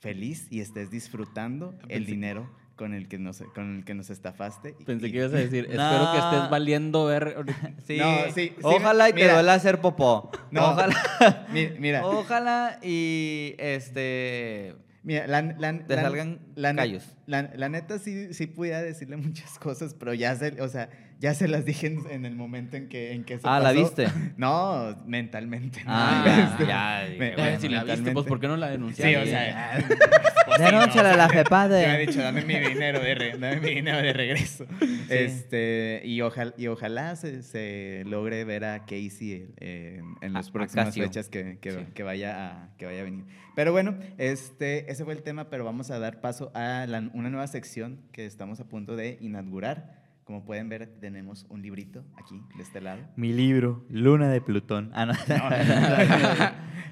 feliz y estés disfrutando el dinero con el que nos, con el que nos estafaste. Pensé y- que ibas a decir, espero que estés valiendo ver. Sí, No, sí, sí, ojalá y te mira. duela hacer popó. No. Ojalá, Mi- Mira, ojalá y este mira, la, la- te la- salgan callos. La, la neta sí, sí pudiera decirle muchas cosas, pero ya se, o sea, ya se las dije en, en el momento en que, en que se Ah, ¿la pasó. viste? No, mentalmente. no. Ah, Este, ya, dije, me- bueno, si la viste, pues ¿por qué no la Sí, denunciaste? o sea. Denúnciala a la FEPADE. Yo he dicho, dame mi dinero de, re- dame mi dinero de regreso. Este, y, ojalá, y ojalá se, se logre ver a Casey eh, en, en las a próximas fechas que, que, Sí. que vaya a, que vaya a venir. Pero bueno, este, ese fue el tema, pero vamos a dar paso a la- una nueva sección que estamos a punto de inaugurar. Como pueden ver, tenemos un librito aquí, de este lado. Mi libro, Luna de Plutón. Ah, no.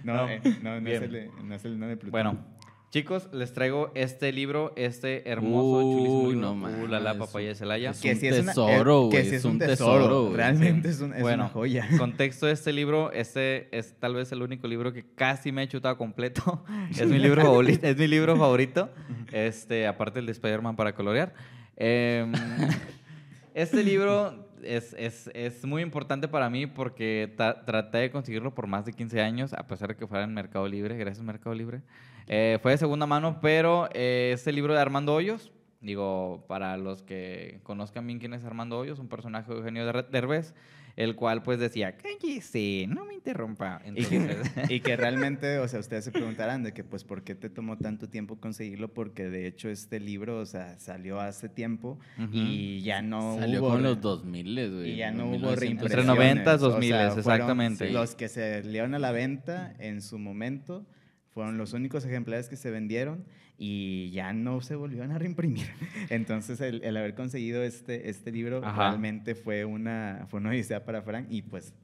No, No, eh, no, no, es bien. el de, no es el no de Plutón. Bueno, chicos, les traigo este libro, este hermoso, Uy, chulísimo libro. no Uh, mames, la, la es papaya de Celaya. es que un sí es una- tesoro, eh, que sí es es un un tesoro, tesoro, realmente es, un- es bueno, una joya. contexto de este libro, este es tal vez el único libro que casi me he chutado completo. es mi libro favorito, es mi libro favorito. Este, aparte el de Spider-Man para colorear. Em, este libro es, es- es muy importante para mí porque traté de conseguirlo por más de 15 años, a pesar de que fuera en Mercado Libre, gracias Mercado Libre. Eh, fue de segunda mano, pero eh, este libro de Armando Hoyos, digo, para los que conozcan bien quién es Armando Hoyos, un personaje de Eugenio Der- Derbez, el cual pues decía, cállese, no me interrumpa. Y que, Entonces, y que realmente, o sea, ustedes se preguntarán de que, pues, ¿por qué te tomó tanto tiempo conseguirlo? Porque de hecho este libro, o sea, salió hace tiempo Ujú. y ya no Salió hubo... con los 2000, güey. Y ya no los hubo 1900. reimpresiones. Entre 90 o sea, 2000, fueron exactamente. Los que se dieron a la venta en su momento fueron los únicos ejemplares que se vendieron y ya no se volvieron a reimprimir. Entonces, el, el haber conseguido este, este libro Ajá. realmente fue una, fue una odisea para Frank y pues...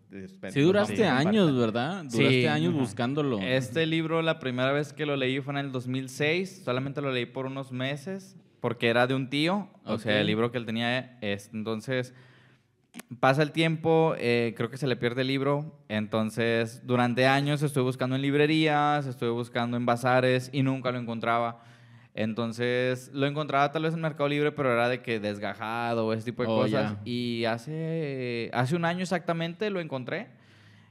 Sí, duraste sí, años. ¿verdad? Sí. Duraste años Ajá. buscándolo. Este libro, la primera vez que lo leí fue en el 2006. Solamente lo leí por unos meses porque era de un tío. O sea, el libro que él tenía es. Entonces, pasa el tiempo, eh, creo que se le pierde el libro. Entonces, durante años estuve buscando en librerías, estuve buscando en bazares y nunca lo encontraba. Entonces, lo encontraba tal vez en Mercado Libre, pero era de que desgajado ese tipo de Oh, cosas. Y hace, hace un año exactamente lo encontré.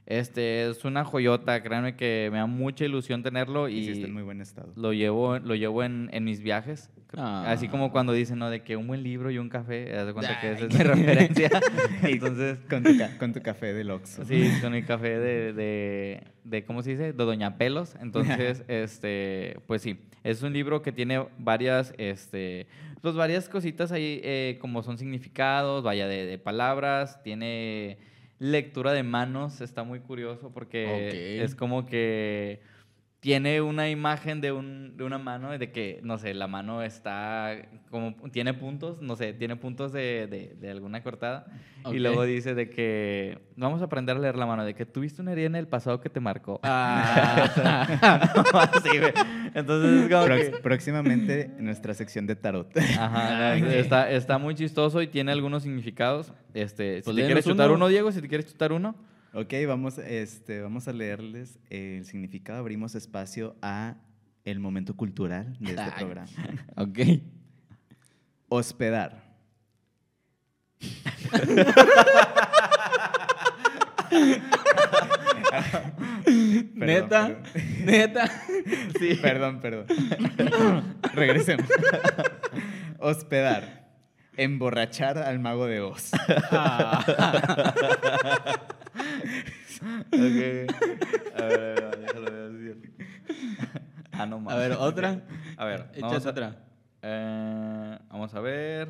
Este es una joyota, créanme que me da mucha ilusión tenerlo Y sí y está en muy buen estado. lo llevo, lo llevo en, en mis viajes. Ah. Así como cuando dicen, ¿no? De que un buen libro y un café, haz de cuenta que esa es mi referencia. Entonces, Con tu, con tu café del Oxxo. sí, con el café de, de, de, ¿cómo se dice? De Doña Pelos. Entonces, este, pues sí, es un libro que tiene varias, este, pues varias cositas ahí, eh, como son significados, vaya, de, de palabras, tiene lectura de manos, está muy curioso porque es como que tiene una imagen de, un, de una mano, de que, no sé, la mano está como, tiene puntos, no sé, tiene puntos de, de, de alguna cortada. Ok. Y luego dice de que, vamos a aprender a leer la mano, de que tuviste una herida en el pasado que te marcó. Ah. Así, güey. Entonces es como Prox- que... próximamente nuestra sección de tarot. Ajá, Ay, güey. está, está muy chistoso y tiene algunos significados. Este, si Pues te léenos quieres chutar uno. uno, Diego, si te quieres chutar uno. Ok, vamos, este, vamos a leerles el significado. Abrimos espacio a el momento cultural de este programa. ok. Hospedar. neta, perdón. neta. Sí. Perdón, perdón. Regresemos. Hospedar. Emborrachar al mago de Oz. Ok. A ver, a ver, déjalo ver. Ah, no A mames. ver, otra. A ver, vamos a, otra. eh, vamos a ver.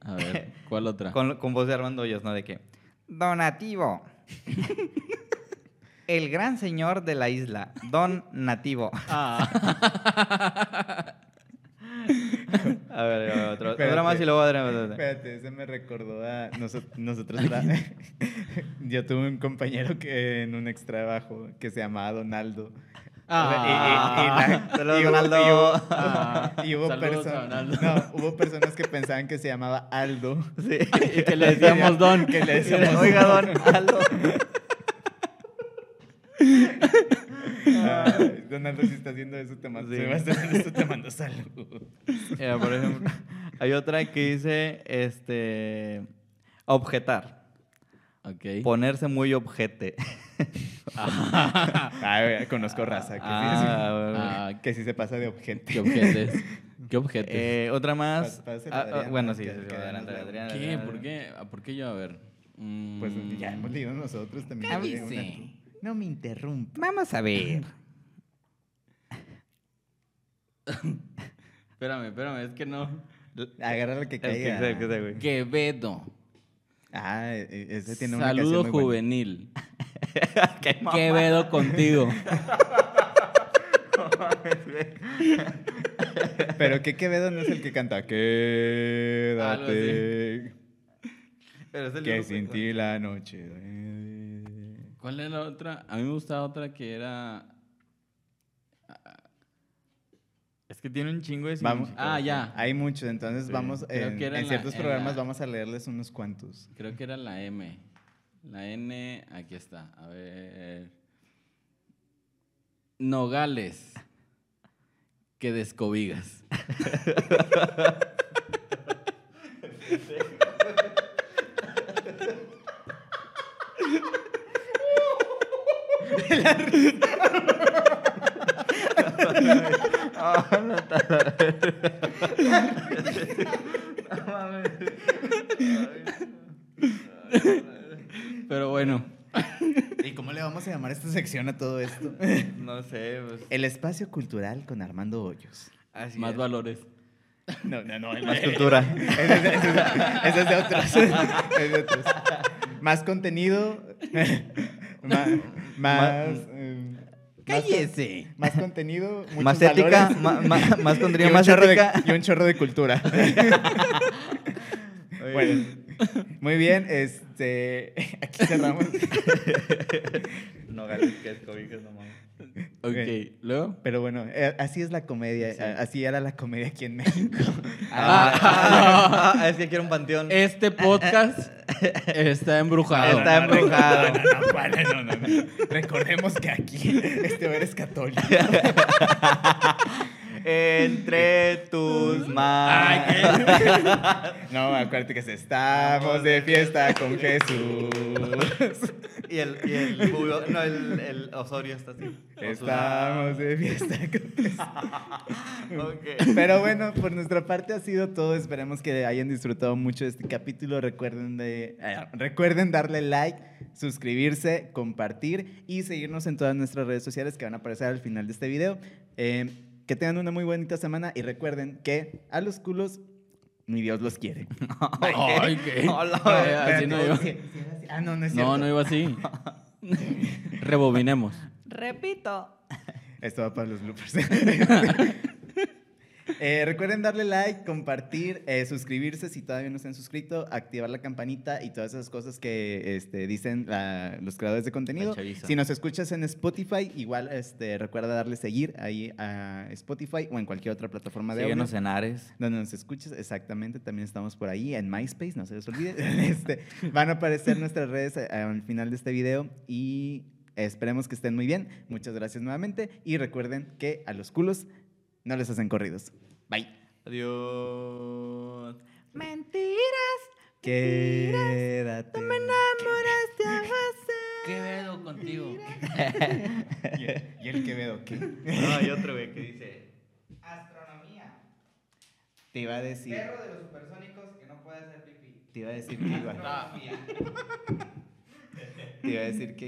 A ver, ¿cuál otra? Con, con voz de Armando Hoyos, ¿no? De que. Donativo. El gran señor de la isla, Don Nativo. Ah. A ver, a ver, otra, otra Espérate. más y luego otra. Espérate, ese me recordó a noso- nosotros. tra- Yo tuve un compañero que en un extra trabajo que se llamaba Donaldo. Ah. Y hubo- Donaldo. y hubo- Ah. y hubo Saludos a perso- Donaldo. no, hubo personas que pensaban que se llamaba Aldo. Sí. Y que le decíamos Don. Que le decíamos Oiga, Don Aldo. Ay, Donaldo, si está haciendo eso, te mando, Sí. si vas hacer esto, te mando salud. Mira, por ejemplo, hay otra que dice, este, objetar, Ok. ponerse muy objete. Ay, conozco raza que, Ah, sí, que sí se pasa de objeto. ¿Qué objetes? ¿Qué objetes? eh, otra más. Pásale Ah, ah, Adrián, bueno, ¿no? sí, adelante, Adrián, ¿Qué? ¿Por qué? ¿A ¿Por qué yo? A ver. Mm, Pues ya hemos leído nosotros también. Una- No me interrumpa. Vamos a ver. Espérame, espérame, es que no. Agarra lo que El que caiga. que güey. Quevedo. Ah, e- e- ese tiene una Saludo canción muy buena. juvenil. Quevedo contigo. Pero que Quevedo no es el que canta. Quédate. Pero es el Que sin ti la noche. ¿Cuál es la otra? A mí me gustaba otra que era. Es que tiene un chingo de Vamos. Ah, ya. Hay muchos, entonces Sí. vamos. Creo En, que era en en ciertos la- en programas la- vamos a leerles unos cuantos. Creo que era la M. La N, aquí está. A ver. Nogales. Que descobigas. Pero bueno. ¿Y cómo le vamos a llamar esta sección a todo esto? No sé, pues. El espacio cultural con Armando Hoyos. Así Más es. valores. No, no, no. Más cultura. Ese es, de- ese es- ese es de otros. Es de otros. Más contenido. más. eh, más con- ¡Cállese! Más contenido. muchos Más ética, ma- más y contenido, un más chorro de- ética. y un chorro de cultura. bueno, muy bien. Este, aquí cerramos. No que es cobijas, no mames. Ok, luego. Pero bueno, eh, así es la comedia. Así era la comedia aquí en México. Ah, ah, es que quiero un panteón. Este podcast está embrujado. Está embrujado. No, no, no, ¿cuál? no, no, no. Recordemos que aquí este eres católico. Entre tus manos. No, acuérdate que estamos de fiesta con Jesús. Y el, y el, no, el, el Osorio está así. Estamos de fiesta con Jesús. Pero bueno, por nuestra parte ha sido todo. Esperemos que hayan disfrutado mucho de este capítulo. Recuerden, de, eh, recuerden darle like, suscribirse, compartir y seguirnos en todas nuestras redes sociales que van a aparecer al final de este video. Eh, que tengan una muy bonita semana y recuerden que a los culos ni Dios los quiere. Ay, ¿qué? Hola. Eh, así no iba. Ah, no, no es cierto. No, no iba así. Rebobinemos. Repito. Esto va para los bloopers. Eh, recuerden darle like, compartir, eh, suscribirse si todavía no se han suscrito, activar la campanita y todas esas cosas que este, dicen la- los creadores de contenido. Si nos escuchas en Spotify, igual este, recuerda darle seguir ahí a Spotify o en cualquier otra plataforma de audio. Síguenos en Ares. Donde nos escuches, exactamente. También estamos por ahí en MySpace, no se les olvide. Este, van a aparecer nuestras redes eh, al final de este video y esperemos que estén muy bien. Muchas gracias nuevamente y recuerden que a los culos no les hacen corridos. Bye. Adiós. Mentiras. Quédate. Me enamoraste contigo. Y el, y el Quevedo, ¿qué? No, hay otro, güey, que dice... Astronomía. Te iba a decir. de los supersónicos que no puede hacer pipí. Te iba a decir que iba. Te iba a decir que